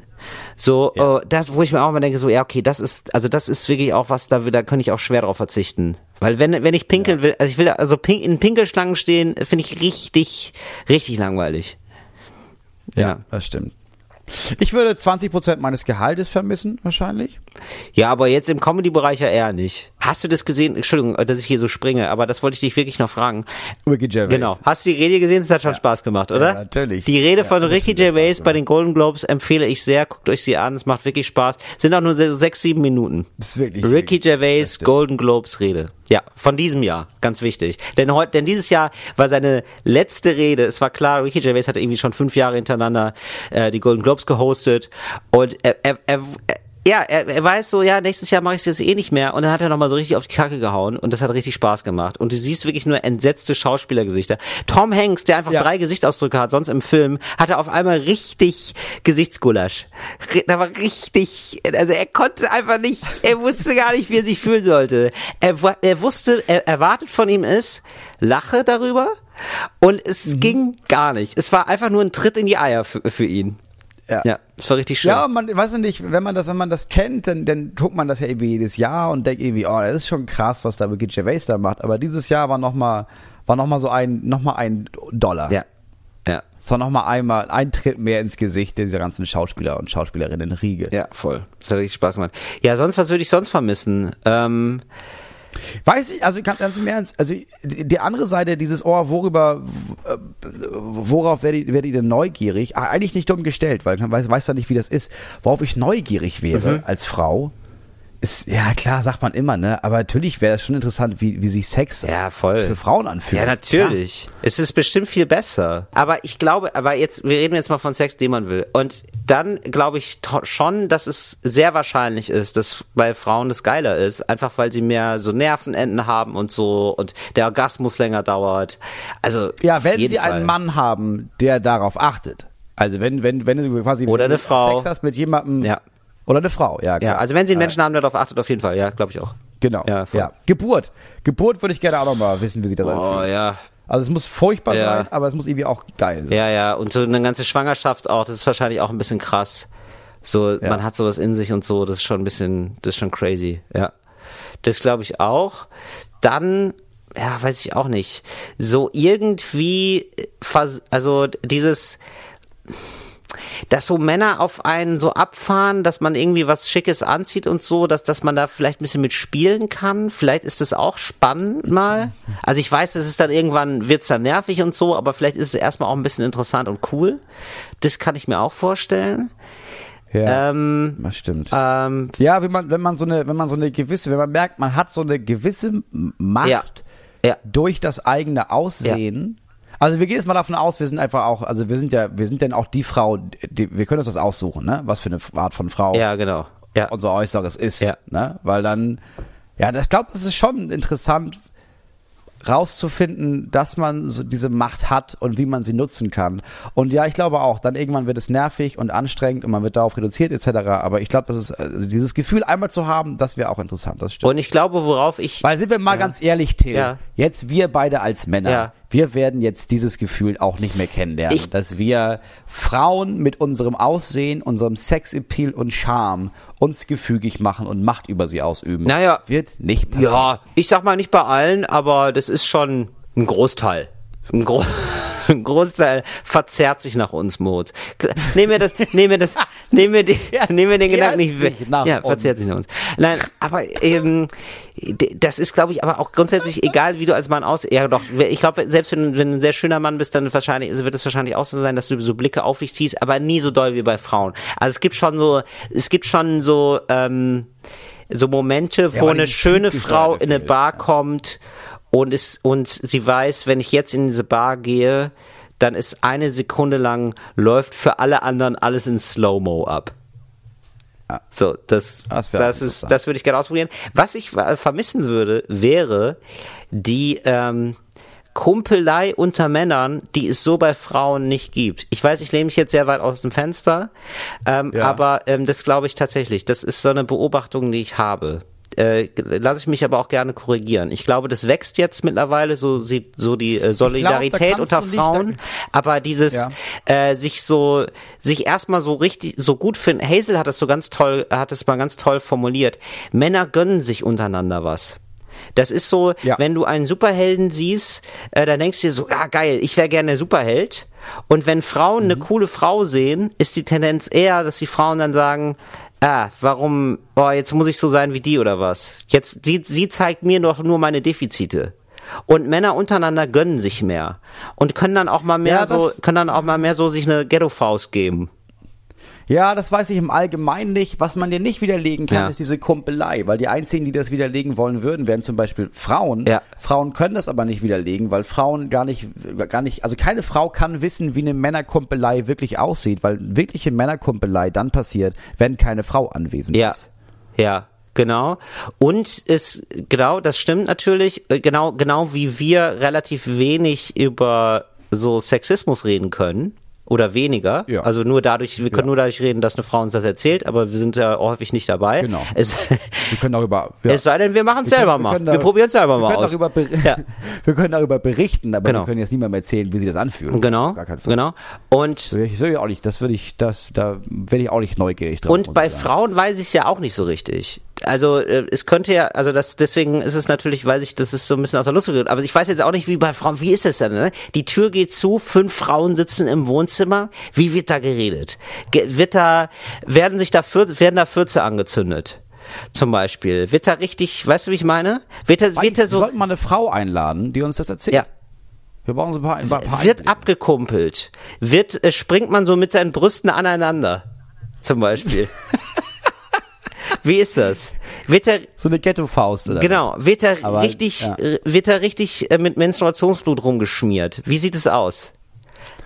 So, äh, das, wo ich mir auch mal denke, so, ja, okay, das ist, also das ist wirklich auch was, da, da könnte ich auch schwer drauf verzichten. Weil wenn, wenn ich pinkeln will, also ich will, also pink, in Pinkelschlangen stehen, finde ich richtig, richtig langweilig. Ja, das stimmt. Ich würde 20% meines Gehaltes vermissen, wahrscheinlich. Ja, aber jetzt im Comedy-Bereich ja eher nicht. Hast du das gesehen? Entschuldigung, dass ich hier so springe, aber das wollte ich dich wirklich noch fragen. Ricky Gervais. Genau. Hast du die Rede gesehen? Das hat schon Spaß gemacht, oder? Ja, natürlich. Die Rede Ja, von das Ricky Gervais bei den Golden Globes empfehle ich sehr. Guckt euch sie an. Es macht wirklich Spaß. Sind auch nur se- sechs, sieben Minuten. ist wirklich- Ricky wirklich- Gervais das. Golden Globes Rede. Ja, von diesem Jahr. Ganz wichtig. Denn heute, denn dieses Jahr war seine letzte Rede. Es war klar, Ricky Gervais hatte irgendwie schon fünf Jahre hintereinander äh, die Golden Globes gehostet. Und er, er, er ja, er, er weiß so, ja, nächstes Jahr mache ich es jetzt eh nicht mehr. Und dann hat er nochmal so richtig auf die Kacke gehauen und das hat richtig Spaß gemacht. Und du siehst wirklich nur entsetzte Schauspielergesichter. Tom Hanks, der einfach Ja. drei Gesichtsausdrücke hat, sonst im Film, hatte auf einmal richtig Gesichtsgulasch. Da war richtig, also er konnte einfach nicht, er wusste gar nicht, wie er sich fühlen sollte. Er, er wusste, er erwartet von ihm ist, lache darüber. Und es Mhm. ging gar nicht. Es war einfach nur ein Tritt in die Eier für, für ihn. Ja. Ja, es war richtig schön. Ja, man weiß nicht, wenn man das, wenn man das kennt, dann, dann guckt man das ja irgendwie jedes Jahr und denkt irgendwie, oh, das ist schon krass, was da Ricky Gervais da macht. Aber dieses Jahr war noch mal, war noch mal so ein, noch mal ein Dollar. Ja. Ja. Es war noch mal einmal ein Tritt mehr ins Gesicht dieser ganzen Schauspieler und Schauspielerinnen Riege. Ja, voll. Das hat richtig Spaß gemacht. Ja, sonst, was würde ich sonst vermissen? Ähm, Weiß ich, also ganz, ganz im Ernst, also die, andere Seite dieses, oh, worüber, worauf werde ich, werde ich denn neugierig? Ah, Eigentlich nicht dumm gestellt, weil man weiß, weiß ja nicht, wie das ist. Worauf ich neugierig wäre Mhm. als Frau, ist, ja klar, sagt man immer, ne? Aber natürlich wäre es schon interessant, wie, wie sich Sex Ja, voll. für Frauen anfühlt. ja, natürlich. Es ist bestimmt viel besser. Aber ich glaube, aber jetzt, wir reden jetzt mal von Sex, den man will. Und dann glaube ich schon, dass es sehr wahrscheinlich ist, dass bei Frauen das geiler ist. Einfach weil sie mehr so Nervenenden haben und so und der Orgasmus länger dauert. Also, Ja, wenn sie Fall. einen Mann haben, der darauf achtet. Also wenn, wenn, wenn du quasi Oder eine Frau. Sex hast mit jemandem. Ja. Oder eine Frau, ja, klar. Ja, also wenn sie einen Menschen haben, der darauf achtet, auf jeden Fall. Ja, glaube ich auch. Genau. Ja, Ja. Geburt. Geburt würde ich gerne auch noch mal wissen, wie sich das Oh, anfühlt. ja. Also es muss furchtbar Ja. sein, aber es muss irgendwie auch geil sein. Ja, ja, und so eine ganze Schwangerschaft auch, das ist wahrscheinlich auch ein bisschen krass. So, Ja. man hat sowas in sich und so, das ist schon ein bisschen, das ist schon crazy, ja. Das glaube ich auch. Dann, ja, weiß ich auch nicht. So irgendwie, äh, also dieses, dass so Männer auf einen so abfahren, dass man irgendwie was Schickes anzieht und so, dass, dass man da vielleicht ein bisschen mit spielen kann. Vielleicht ist das auch spannend mal. Also ich weiß, das ist dann irgendwann, wird's dann nervig und so, aber vielleicht ist es erstmal auch ein bisschen interessant und cool. Das kann ich mir auch vorstellen. Ja, Ähm, das stimmt. ähm, ja, wenn man, wenn man so eine, wenn man so eine gewisse, wenn man merkt, man hat so eine gewisse Macht Ja. Ja. durch das eigene Aussehen. Also wir gehen jetzt mal davon aus, wir sind einfach auch, also wir sind ja, wir sind denn auch die Frau, die, wir können uns das aussuchen, ne? Was für eine Art von Frau ja, genau. Ja. unser Äußeres ist, Ja. ne? Weil dann, ja, das glaube, das ist schon interessant rauszufinden, dass man so diese Macht hat und wie man sie nutzen kann. Und ja, ich glaube auch, dann irgendwann wird es nervig und anstrengend und man wird darauf reduziert etc. Aber ich glaube, das ist also dieses Gefühl einmal zu haben, das wäre auch interessant. Das stimmt. Und ich glaube, worauf ich, Weil sind wir mal ganz ehrlich, Till, Ja. jetzt wir beide als Männer, Ja. Wir werden jetzt dieses Gefühl auch nicht mehr kennenlernen, Ich- dass wir Frauen mit unserem Aussehen, unserem Sexappeal und Charme uns gefügig machen und Macht über sie ausüben. Naja. Wird nicht passieren. Ja, ich sag mal nicht bei allen, aber das ist schon ein Großteil. Ein, Gro ein Großteil verzerrt sich nach uns, Moritz. Nehmen wir das, nehmen wir das, nehmen wir, die, nehmen wir den Gedanken nicht weg. Ja, verzerrt sich nach uns. Nein, aber ähm, d- das ist, glaube ich, aber auch grundsätzlich egal, wie du als Mann aus. Ja, doch. Ich glaube, selbst wenn, wenn du ein sehr schöner Mann bist, dann wahrscheinlich wird es wahrscheinlich auch so sein, dass du so Blicke auf dich ziehst, aber nie so doll wie bei Frauen. Also es gibt schon so, es gibt schon so. Ähm, so Momente, wo weil eine schöne Frau in eine Bar kommt und ist und sie weiß, wenn ich jetzt in diese Bar gehe, dann ist eine Sekunde lang läuft für alle anderen alles in Slow-Mo ab. So, das, Das das, auch ist, das würde ich gerne ausprobieren. Was ich äh, vermissen würde, wäre die ähm, Kumpelei unter Männern, die es so bei Frauen nicht gibt. Ich weiß, ich lehne mich jetzt sehr weit aus dem Fenster, ähm, Ja. aber ähm, das glaube ich tatsächlich. Das ist so eine Beobachtung, die ich habe. Äh, lasse ich mich aber auch gerne korrigieren. Ich glaube, das wächst jetzt mittlerweile so sieht so die äh, Solidarität kannst unter du nicht- Frauen, aber dieses Ja. äh, sich so sich erstmal so richtig so gut finden. Hazel hat das so ganz toll hat es mal ganz toll formuliert. Männer gönnen sich untereinander was. Das ist so, Ja. wenn du einen Superhelden siehst, äh, dann denkst du dir so, ja geil, ich wäre gerne Superheld. Und wenn Frauen Mhm. eine coole Frau sehen, ist die Tendenz eher, dass die Frauen dann sagen, ah, warum, oh, jetzt muss ich so sein wie die oder was? Jetzt, sie, sie zeigt mir doch nur meine Defizite. Und Männer untereinander gönnen sich mehr. Und können dann auch mal mehr Ja, so, können dann auch mal mehr so sich eine Ghetto-Faust geben. Ja, das weiß ich im Allgemeinen nicht. Was man dir nicht widerlegen kann, Ja. ist diese Kumpelei. Weil die einzigen, die das widerlegen wollen würden, wären zum Beispiel Frauen. Ja. Frauen können das aber nicht widerlegen, weil Frauen gar nicht, gar nicht, also keine Frau kann wissen, wie eine Männerkumpelei wirklich aussieht, weil wirkliche Männerkumpelei dann passiert, wenn keine Frau anwesend Ja, ist. ja, genau. Und es, genau, das stimmt natürlich, äh, genau, genau wie wir relativ wenig über so Sexismus reden können. Oder weniger. Ja. Also nur dadurch, wir können Ja. nur dadurch reden, dass eine Frau uns das erzählt, aber wir sind ja häufig nicht dabei. Genau. Es, Wir können darüber, ja. es sei denn, wir machen es Wir selber können- mal. Wir, da- probieren es selber wir mal aus. Darüber ber- Ja. Wir können darüber berichten, aber Genau. wir können jetzt niemandem erzählen, wie sie das anfühlen. Genau, genau. Und Ich soll ja auch nicht, das würde ich, das, da werde ich auch nicht neugierig drauf. Und ich bei sagen. Frauen weiß ich es ja auch nicht so richtig. Also äh, es könnte ja, also das deswegen ist es natürlich, weiß ich, das ist so ein bisschen aus der Lust gegriffen. Aber ich weiß jetzt auch nicht, wie bei Frauen, wie ist es denn? Ne? Die Tür geht zu, fünf Frauen sitzen im Wohnzimmer. Wie wird da geredet? Ge wird da werden sich da werden da Fürze angezündet? Zum Beispiel. Wird da richtig, weißt du, wie ich meine? Wird da, wird da wir so, sollten mal eine Frau einladen, die uns das erzählt. ja, Wir brauchen so ein paar, ein paar wird Einblicke. abgekumpelt. Wird, äh, springt man so mit seinen Brüsten aneinander. Zum Beispiel. wie ist das? Wird er, So eine Ghetto-Faust, oder? Genau, wird er Aber, richtig, ja. äh, wird er richtig äh, mit Menstruationsblut rumgeschmiert? Wie sieht es aus?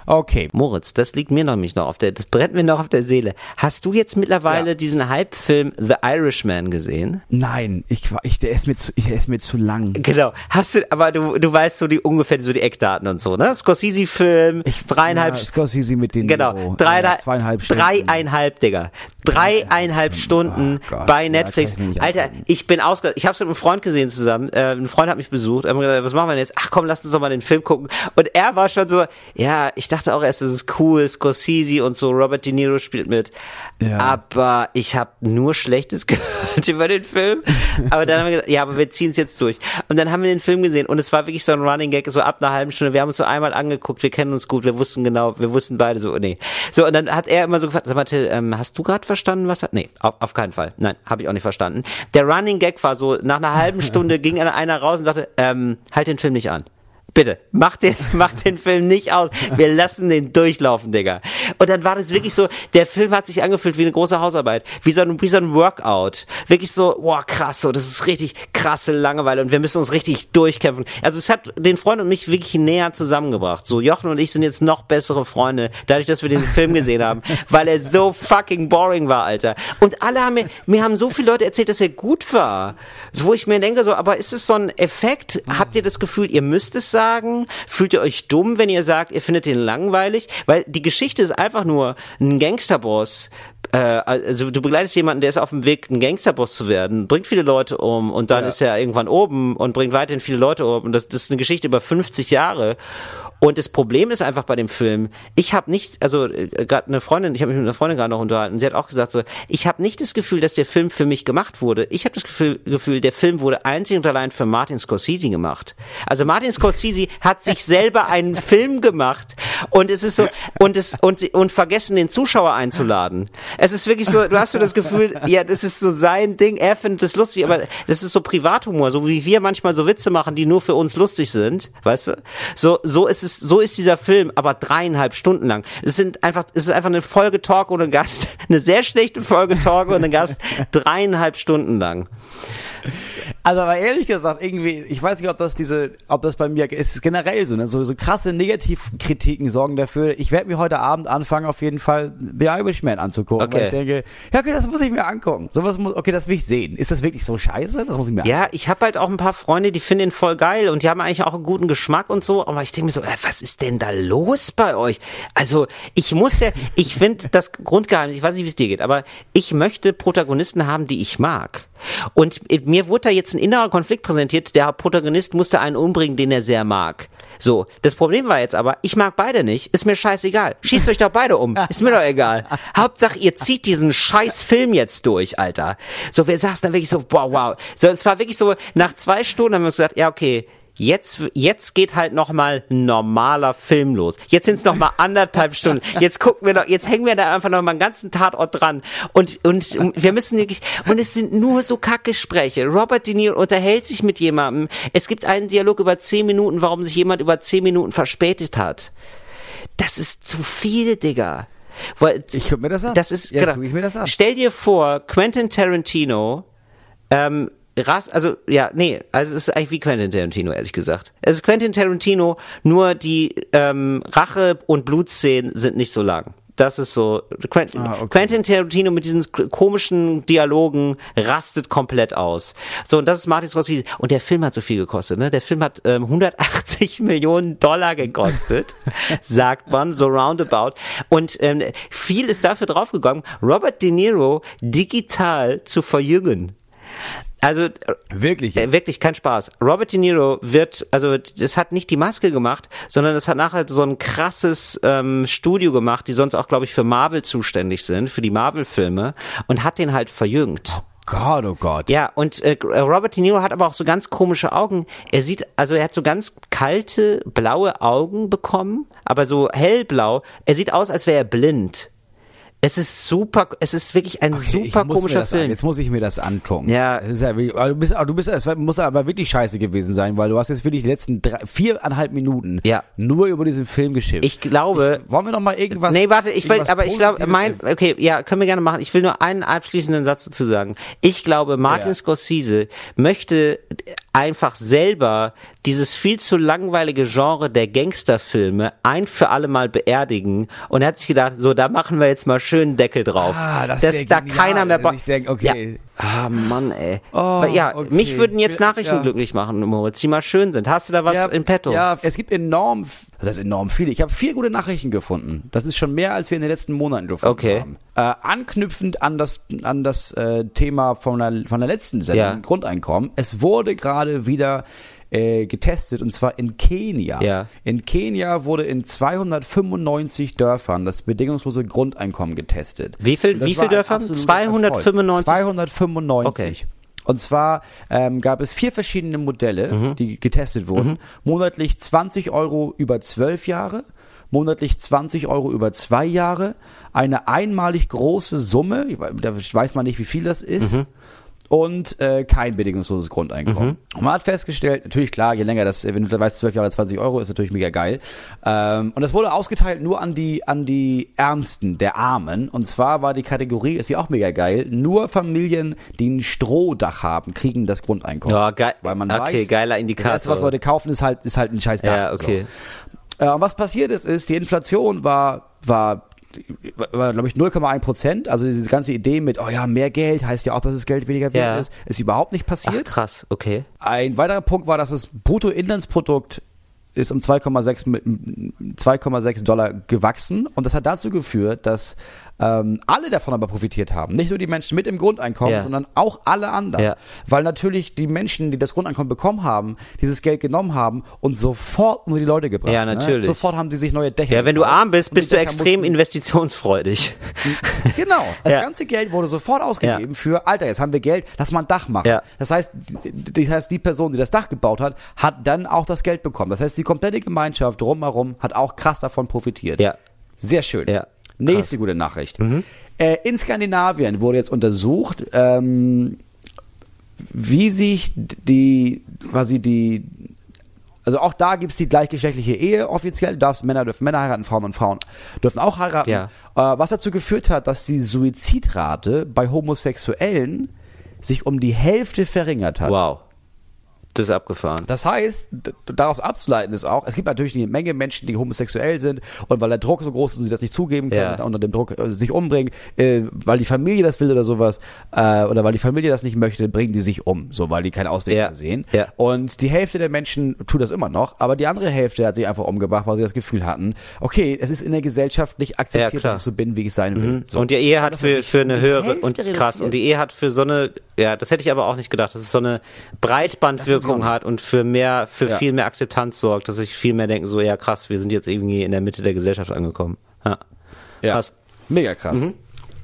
Okay. Moritz, das liegt mir nämlich noch auf der, das brennt mir noch auf der Seele. Hast du jetzt mittlerweile Ja. diesen Hype-Film The Irishman gesehen? Nein, ich, ich, der ist mir zu, der ist mir zu lang. Genau. Hast du, aber du, du weißt so die ungefähr so die Eckdaten und so, ne? Scorsese-Film, dreieinhalb, ja, Scorsese mit den genau, dreieinhalb, Ja, zweieinhalb Stunden. dreieinhalb, Digga. Dreieinhalb Stunden Oh bei ja, Netflix. kann ich Alter, ich bin ausge, ich hab's mit einem Freund gesehen zusammen. Äh, ein Freund hat mich besucht. Er hat gesagt, was machen wir denn jetzt? Ach komm, lass uns doch mal den Film gucken. Und er war schon so, ja, ich dachte auch erst, das ist cool, Scorsese und so, Robert De Niro spielt mit. Ja. Aber ich habe nur Schlechtes gehört über den Film. Aber dann haben wir gesagt, ja, aber wir ziehen es jetzt durch. Und dann haben wir den Film gesehen und es war wirklich so ein Running Gag, so ab einer halben Stunde. Wir haben uns so einmal angeguckt, wir kennen uns gut, wir wussten genau, wir wussten beide so, nee. So, und dann hat er immer so gefragt, sag mal, Till, ähm, hast du gerade verstanden, was er, nee, auf, auf keinen Fall. Nein, habe ich auch nicht verstanden. Der Running Gag war so, nach einer halben Stunde ging einer raus und sagte, ähm, halt den Film nicht an. Bitte, mach den, mach den Film nicht aus. Wir lassen den durchlaufen, Digga. Und dann war das wirklich so, der Film hat sich angefühlt wie eine große Hausarbeit, wie so ein, wie so ein Workout. Wirklich so, boah, krass, so, das ist richtig krasse Langeweile und wir müssen uns richtig durchkämpfen. Also es hat den Freund und mich wirklich näher zusammengebracht. So, Jochen und ich sind jetzt noch bessere Freunde, dadurch, dass wir den Film gesehen haben, weil er so fucking boring war, Alter. Und alle haben mir, mir haben so viele Leute erzählt, dass er gut war. So, Wo ich mir denke, so, aber ist es so ein Effekt? Habt ihr das Gefühl, ihr müsst es sagen? Fühlt ihr euch dumm, wenn ihr sagt, ihr findet den langweilig? Weil die Geschichte ist einfach nur ein Gangsterboss äh, also du begleitest jemanden, der ist auf dem Weg, ein Gangsterboss zu werden, bringt viele Leute um und dann Ja. ist er irgendwann oben und bringt weiterhin viele Leute um. Und das, das ist eine Geschichte über 50 Jahre. Und das Problem ist einfach bei dem Film, ich habe nicht, also äh, gerade eine Freundin, ich habe mich mit einer Freundin gerade noch unterhalten, sie hat auch gesagt so, ich habe nicht das Gefühl, dass der Film für mich gemacht wurde. Ich habe das Gefühl, Gefühl, der Film wurde einzig und allein für Martin Scorsese gemacht. Also Martin Scorsese hat sich selber einen Film gemacht und es ist so und es und und vergessen den Zuschauer einzuladen. Es ist wirklich so, du hast so das Gefühl, ja, das ist so sein Ding, er findet das lustig, aber das ist so Privathumor, so wie wir manchmal so Witze machen, die nur für uns lustig sind, weißt du? So so ist es, so ist dieser Film, aber dreieinhalb Stunden lang. Es sind einfach, es ist einfach eine Folge Talk ohne Gast, eine sehr schlechte Folge Talk ohne Gast, dreieinhalb Stunden lang. Also aber ehrlich gesagt, irgendwie, ich weiß nicht, ob das diese, ob das bei mir ist generell so, ne? so, so krasse Negativkritiken sorgen dafür. Ich werde mir heute Abend anfangen, auf jeden Fall The Irishman anzugucken. Okay. Weil ich denke, ja, okay, das muss ich mir angucken. Sowas muss, okay, das will ich sehen. Ist das wirklich so scheiße? Das muss ich mir Ja, ich habe halt auch ein paar Freunde, die finden ihn voll geil und die haben eigentlich auch einen guten Geschmack und so, aber ich denke mir so, äh, was ist denn da los bei euch? Also, ich muss ja, ich finde das Grundgeheimnis, ich weiß nicht, wie es dir geht, aber ich möchte Protagonisten haben, die ich mag. Und mir wurde da jetzt ein innerer Konflikt präsentiert, der Protagonist musste einen umbringen, den er sehr mag. So, das Problem war jetzt aber, ich mag beide nicht, ist mir scheißegal. Schießt euch doch beide um, ist mir doch egal. Hauptsache, ihr zieht diesen scheiß Film jetzt durch, Alter. So, wir saßen da wirklich so, wow, wow. So, es war wirklich so, nach zwei Stunden haben wir uns gesagt, ja, okay, Jetzt, jetzt geht halt noch mal ein normaler Film los. Jetzt sind es noch mal anderthalb Stunden. Jetzt gucken wir noch, jetzt hängen wir da einfach noch mal einen ganzen Tatort dran. Und, und wir müssen wirklich, und es sind nur so Kackgespräche. Robert De Niro unterhält sich mit jemandem. Es gibt einen Dialog über zehn Minuten, warum sich jemand über zehn Minuten verspätet hat. Das ist zu viel, Digga. Weil, Ich guck mir das an. Das ist, Jetzt genau. guck ich mir das an. Stell dir vor, Quentin Tarantino, ähm, Ras, also ja, nee, also es ist eigentlich wie Quentin Tarantino, ehrlich gesagt. Es ist Quentin Tarantino, nur die ähm, Rache- und Blutszenen sind nicht so lang. Das ist so. Quentin, Ah, okay. Quentin Tarantino mit diesen komischen Dialogen rastet komplett aus. So, und das ist Martin Scorsese. Und der Film hat so viel gekostet, ne? Der Film hat ähm, 180 Millionen Dollar gekostet, sagt man, so roundabout. Und ähm, viel ist dafür draufgegangen, Robert De Niro digital zu verjüngen. Also Wirklich äh, jetzt? wirklich kein Spaß. Robert De Niro wird, also das hat nicht die Maske gemacht, sondern das hat nachher so ein krasses ähm, Studio gemacht, die sonst auch, glaube ich, für Marvel zuständig sind, für die Marvel-Filme und hat den halt verjüngt. Gott, oh Gott. Ja, und äh, Robert De Niro hat aber auch so ganz komische Augen. Er sieht, also er hat so ganz kalte, blaue Augen bekommen, aber so hellblau. Er sieht aus, als wäre er blind. Es ist super, es ist wirklich ein Okay, ich super komischer das an- Film. Jetzt muss ich mir das angucken. Ja. Das ist ja wirklich, du bist, aber du bist, es muss aber wirklich scheiße gewesen sein, weil du hast jetzt wirklich die letzten drei, viereinhalb Minuten Ja. nur über diesen Film geschimpft. Ich glaube, Wollen wir noch mal irgendwas? Nee, warte, ich will, aber ich glaube, mein, okay, ja, können wir gerne machen. Ich will nur einen abschließenden Satz dazu sagen. Ich glaube, Martin Ja. Scorsese möchte einfach selber dieses viel zu langweilige Genre der Gangsterfilme ein für alle Mal beerdigen und er hat sich gedacht, so, da machen wir jetzt mal schön Deckel drauf. Ah, das dass da genial, keiner mehr dass Bock- ich denk, okay. Ja. Ah, Mann, ey. Oh, ja, okay. mich würden jetzt Ja, Nachrichten ja. glücklich machen, Moritz, die mal schön sind. Hast du da was in petto? Ja, es gibt enorm, das heißt enorm viele. Ich habe vier gute Nachrichten gefunden. Das ist schon mehr, als wir in den letzten Monaten gefunden Okay. haben. Äh, anknüpfend an das, an das äh, Thema von der, von der letzten Sendung, Ja. Grundeinkommen. Es wurde gerade wieder äh, getestet und zwar in Kenia. Ja. In Kenia wurde in 295 Dörfern das bedingungslose Grundeinkommen getestet. Wie viel- wie viel ein Dörfer? absoluter 295? Erfolg. 295. Okay. Und zwar ähm, gab es vier verschiedene Modelle, Mhm. die getestet wurden. Monatlich 20 Euro über 12 Jahre, monatlich 20 Euro über zwei Jahre, eine einmalig große Summe, da weiß man nicht, wie viel das ist. Mhm. Und äh, kein bedingungsloses Grundeinkommen. Und man hat festgestellt, natürlich klar, je länger das, wenn du da weißt, 12 Jahre 20 Euro, ist natürlich mega geil. Ähm, und das wurde ausgeteilt nur an die, an die Ärmsten, der Armen. Und zwar war die Kategorie, das wäre auch mega geil, nur Familien, die ein Strohdach haben, kriegen das Grundeinkommen. Ja, geil. Weil man Okay, weiß, geiler Das Indikator. erste, was Leute kaufen, ist halt, ist halt ein scheiß Dach. Ja, okay. So. Äh, und was passiert ist, ist, die Inflation war, war glaube ich, 0,1 Prozent. Also diese ganze Idee mit, oh ja, mehr Geld heißt ja auch, dass das Geld weniger wert Ja. ist, ist überhaupt nicht Ach, passiert. krass, okay. Ein weiterer Punkt war, dass das Bruttoinlandsprodukt ist um 2,6 mit- 2,6 Dollar gewachsen und das hat dazu geführt, dass ähm, alle davon aber profitiert haben. Nicht nur die Menschen mit dem Grundeinkommen, Ja. sondern auch alle anderen. Ja. Weil natürlich die Menschen, die das Grundeinkommen bekommen haben, dieses Geld genommen haben und sofort nur die Leute gebracht. Ja, natürlich. Ne? Sofort haben sie sich neue Dächer Ja, wenn du arm bist, bist du extrem investitionsfreudig. Genau. Das Ja. ganze Geld wurde sofort ausgegeben für, Alter, jetzt haben wir Geld, lass mal ein Dach machen. Das heißt, das heißt, die Person, die das Dach gebaut hat, hat dann auch das Geld bekommen. Das heißt, die komplette Gemeinschaft drumherum hat auch krass davon profitiert. Ja. Sehr schön. Ja. Nächste gute Nachricht. Äh, in Skandinavien wurde jetzt untersucht, ähm, wie sich die, quasi die, also auch da gibt's die gleichgeschlechtliche Ehe offiziell. Du darfst Männer dürfen Männer heiraten, Frauen und Frauen dürfen auch heiraten. Ja. Äh, was dazu geführt hat, dass die Suizidrate bei Homosexuellen sich um die Hälfte verringert hat. Wow. Das ist abgefahren. Das heißt, daraus abzuleiten ist auch, es gibt natürlich eine Menge Menschen, die homosexuell sind und weil der Druck so groß ist, und sie das nicht zugeben können, Ja. unter dem Druck äh, sich umbringen, äh, weil die Familie das will oder sowas, äh, oder weil die Familie das nicht möchte, bringen die sich um, so weil die keinen Ausweg Ja. mehr sehen. Ja. Und die Hälfte der Menschen tut das immer noch, aber die andere Hälfte hat sich einfach umgebracht, weil sie das Gefühl hatten, okay, es ist in der Gesellschaft nicht akzeptiert, dass ich so bin, wie ich sein will. So. Und die Ehe hat für, für eine höhere und krass und die Ehe hat für so eine ja das hätte ich aber auch nicht gedacht dass es so eine Breitbandwirkung hat und für mehr für Ja. viel mehr Akzeptanz sorgt dass sich viel mehr denken so ja krass wir sind jetzt irgendwie in der Mitte der Gesellschaft angekommen ja Ja. krass Mega krass.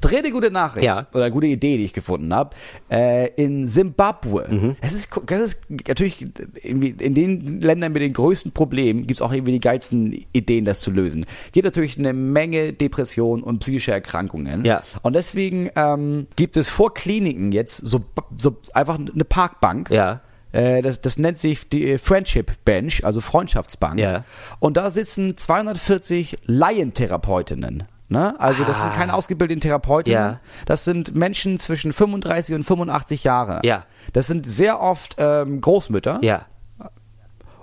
Dritte gute Nachricht Ja. oder gute Idee, die ich gefunden habe. Äh, in Simbabwe. Es ist, das ist natürlich in den Ländern mit den größten Problemen gibt es auch irgendwie die geilsten Ideen, das zu lösen. Gibt natürlich eine Menge Depressionen und psychische Erkrankungen. Ja. Und deswegen ähm, gibt es vor Kliniken jetzt so, so einfach eine Parkbank. ja Äh, das, das nennt sich die Friendship Bench, also Freundschaftsbank. Ja. Und da sitzen 240 Laientherapeutinnen. Ne? Also das sind keine ausgebildeten Therapeutinnen. Ah. Ja. Das sind Menschen zwischen 35 und 85 Jahre. Ja. Das sind sehr oft ähm, Großmütter. ja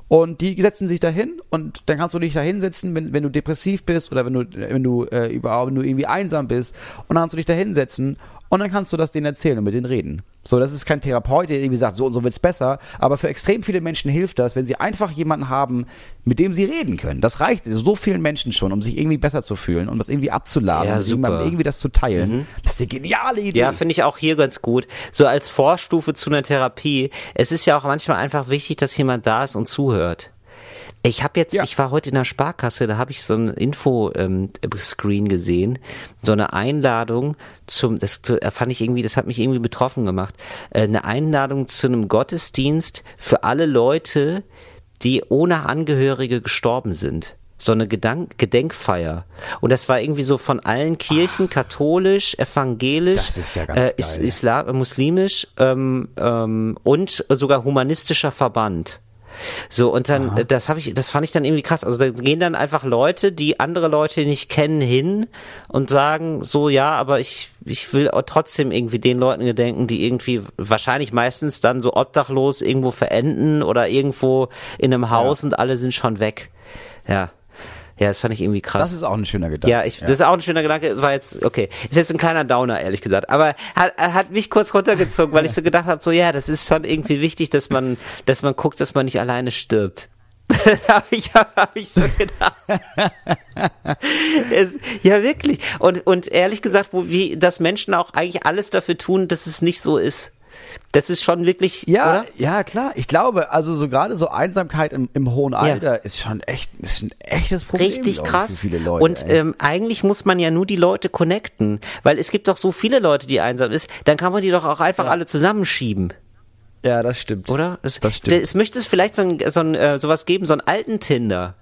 Und die setzen sich dahin und dann kannst du dich da hinsetzen, wenn, wenn du depressiv bist oder wenn du, wenn du äh, überhaupt wenn du irgendwie einsam bist und dann kannst du dich da hinsetzen und dann kannst du das denen erzählen und mit denen reden. So, das ist kein Therapeut, der irgendwie sagt, so und so wird's besser, aber für extrem viele Menschen hilft das, wenn sie einfach jemanden haben, mit dem sie reden können. Das reicht so vielen Menschen schon, um sich irgendwie besser zu fühlen, um das irgendwie abzuladen, Ja, und super. irgendwie das zu teilen. Das ist eine geniale Idee. Ja, finde ich auch hier ganz gut. So als Vorstufe zu einer Therapie. Es ist ja auch manchmal einfach wichtig, dass jemand da ist und zuhört. Ich habe jetzt, Ja. ich war heute in der Sparkasse, da habe ich so ein Info-Screen gesehen, so eine Einladung zum, das äh, fand ich irgendwie, das hat mich irgendwie betroffen gemacht, äh, eine Einladung zu einem Gottesdienst für alle Leute, die ohne Angehörige gestorben sind. So eine Gedank Gedenkfeier. Und das war irgendwie so von allen Kirchen, katholisch, evangelisch, ja äh. Islam, äh, muslimisch ähm, ähm, und sogar humanistischer Verband. So, und dann, äh, das habe ich, das fand ich dann irgendwie krass. Also da gehen dann einfach Leute, die andere Leute nicht kennen, hin und sagen so, ja, aber ich, ich will trotzdem irgendwie den Leuten gedenken, die irgendwie wahrscheinlich meistens dann so obdachlos irgendwo verenden oder irgendwo in einem Haus und alle sind schon weg. Ja. Ja, das fand ich irgendwie krass. das ist auch ein schöner Gedanke. Ja, ich, das ist auch ein schöner Gedanke, war jetzt, okay, ist jetzt ein kleiner Downer, ehrlich gesagt, aber hat, hat mich kurz runtergezogen, weil ich so gedacht habe, so, ja, das ist schon irgendwie wichtig, dass man, dass man guckt, dass man nicht alleine stirbt. habe ich, hab ich so gedacht. es, ja, wirklich. Und, und ehrlich gesagt, wo, wie, dass Menschen auch eigentlich alles dafür tun, dass es nicht so ist. Das ist schon wirklich, Ja, oder? ja, klar. Ich glaube, also so gerade so Einsamkeit im, im hohen Alter ist schon echt, ist ein echtes Problem. Richtig krass. Für viele Leute, und ey. ähm, eigentlich muss man ja nur die Leute connecten, weil es gibt doch so viele Leute, die einsam ist. Dann kann man die doch auch einfach alle zusammenschieben, ja, das stimmt. oder? Es, Das stimmt. Es möchte es vielleicht so ein, so ein äh, sowas geben, so einen alten Tinder.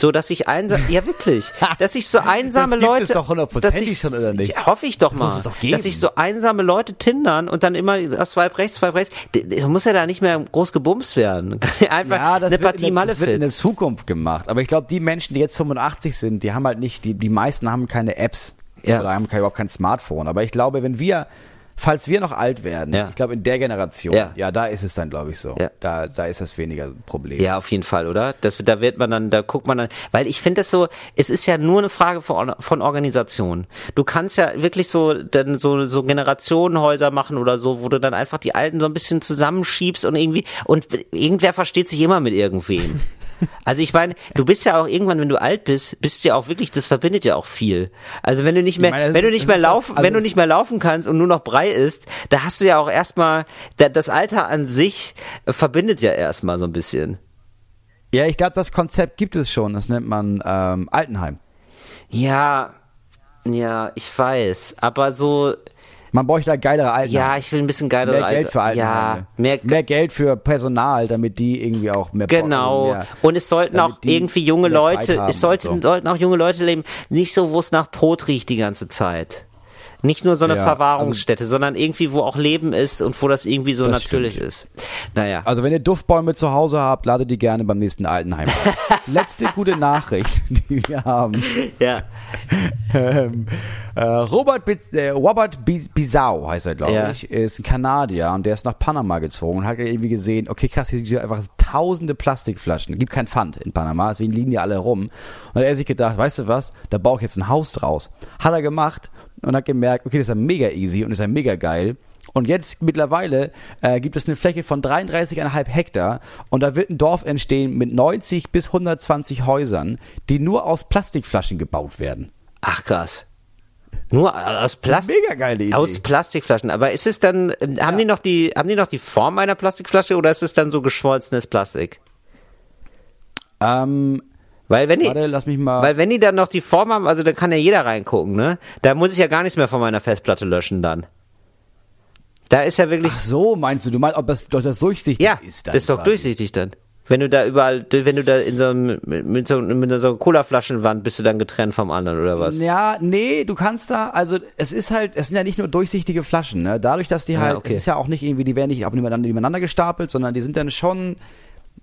So, dass ich einsam, ja wirklich, dass ich so einsame Das gibt Leute, es doch hundertprozentig dass ich, schon, oder nicht? Ja, hoffe ich doch muss mal, doch dass ich so einsame Leute tindern und dann immer das Swipe rechts, Swipe rechts, D- d- muss ja da nicht mehr groß gebumst werden. Einfach Ja, das eine wird, Partie in der, das wird in der. Zukunft gemacht. Aber ich glaube, die Menschen, die jetzt 85 sind, die haben halt nicht, die, die meisten haben keine Apps. Ja. Oder haben überhaupt kein Smartphone. Aber ich glaube, wenn wir, falls wir noch alt werden, Ja. ich glaube, in der Generation, Ja. ja, da ist es dann, glaube ich, so. Ja. Da, da ist das weniger Problem. Ja, auf jeden Fall, oder? Das, da wird man dann, da guckt man dann, weil ich finde das so, es ist ja nur eine Frage von, von Organisation. Du kannst ja wirklich so, dann so, so Generationenhäuser machen oder so, wo du dann einfach die Alten so ein bisschen zusammenschiebst und irgendwie, und irgendwer versteht sich immer mit irgendwem. Also ich meine, du bist ja auch irgendwann, wenn du alt bist, bist du ja auch wirklich, das verbindet ja auch viel. Also wenn du nicht mehr, meine, wenn du nicht mehr laufen, also wenn du nicht mehr laufen kannst und nur noch Brei isst, da hast du ja auch erstmal, da- das Alter an sich verbindet ja erstmal so ein bisschen. Ja, ich glaube, das Konzept gibt es schon. Das nennt man ähm, Altenheim. Ja, ja, ich weiß, aber so, Man bräuchte da geilere Altenheime. ja, ich will ein bisschen geilere mehr Geld für Altenheime. Ja, mehr, mehr Geld für Personal, damit die irgendwie auch mehr Genau. mehr, und es sollten auch irgendwie junge Leute, es sollten, so. sollten auch junge Leute leben, nicht so, wo es nach Tod riecht die ganze Zeit. Nicht nur so eine Ja, Verwahrungsstätte, sondern irgendwie, wo auch Leben ist und wo das irgendwie so Das natürlich stimmt. ist. Naja. Also wenn ihr Duftbäume zu Hause habt, ladet die gerne beim nächsten Altenheim. Letzte gute Nachricht, die wir haben. ja. Ähm, äh, Robert Bi äh, Robert Bi Bizau heißt er, glaube Ja. ich, ist ein Kanadier und der ist nach Panama gezogen und hat irgendwie gesehen, okay, krass, hier sind einfach tausende Plastikflaschen. Gibt kein Pfand in Panama, deswegen liegen die alle rum. Und dann hat er sich gedacht, weißt du was, da baue ich jetzt ein Haus draus. Hat er gemacht und hat gemerkt, okay, das ist ja mega easy und ist ja mega geil. Und jetzt mittlerweile äh, gibt es eine Fläche von 33,5 Hektar und da wird ein Dorf entstehen mit 90 bis 120 Häusern, die nur aus Plastikflaschen gebaut werden. Ach krass. Nur aus Plastik. Mega geile Idee. Aus Plastikflaschen. Aber ist es dann, ähm, haben die noch die, haben die noch die Form einer Plastikflasche oder ist es dann so geschmolzenes Plastik? Ähm, Weil wenn die, warte, lass mich mal. weil wenn die dann noch die Form haben, also dann kann ja jeder reingucken, ne? Da muss ich ja gar nichts mehr von meiner Festplatte löschen dann. Da ist ja wirklich, Ach so, meinst du? Du meinst, ob das, doch das durchsichtig ja, ist? dann das ist doch quasi. durchsichtig dann. Wenn du da überall, wenn du da in so einem, mit, so, mit so einer Cola-Flaschenwand bist du dann getrennt vom anderen oder was? Ja, nee, du kannst da, also es ist halt, es sind ja nicht nur durchsichtige Flaschen, ne? Dadurch, dass die halt, okay. es ist ja auch nicht irgendwie, die werden nicht nebeneinander, nebeneinander gestapelt, sondern die sind dann schon,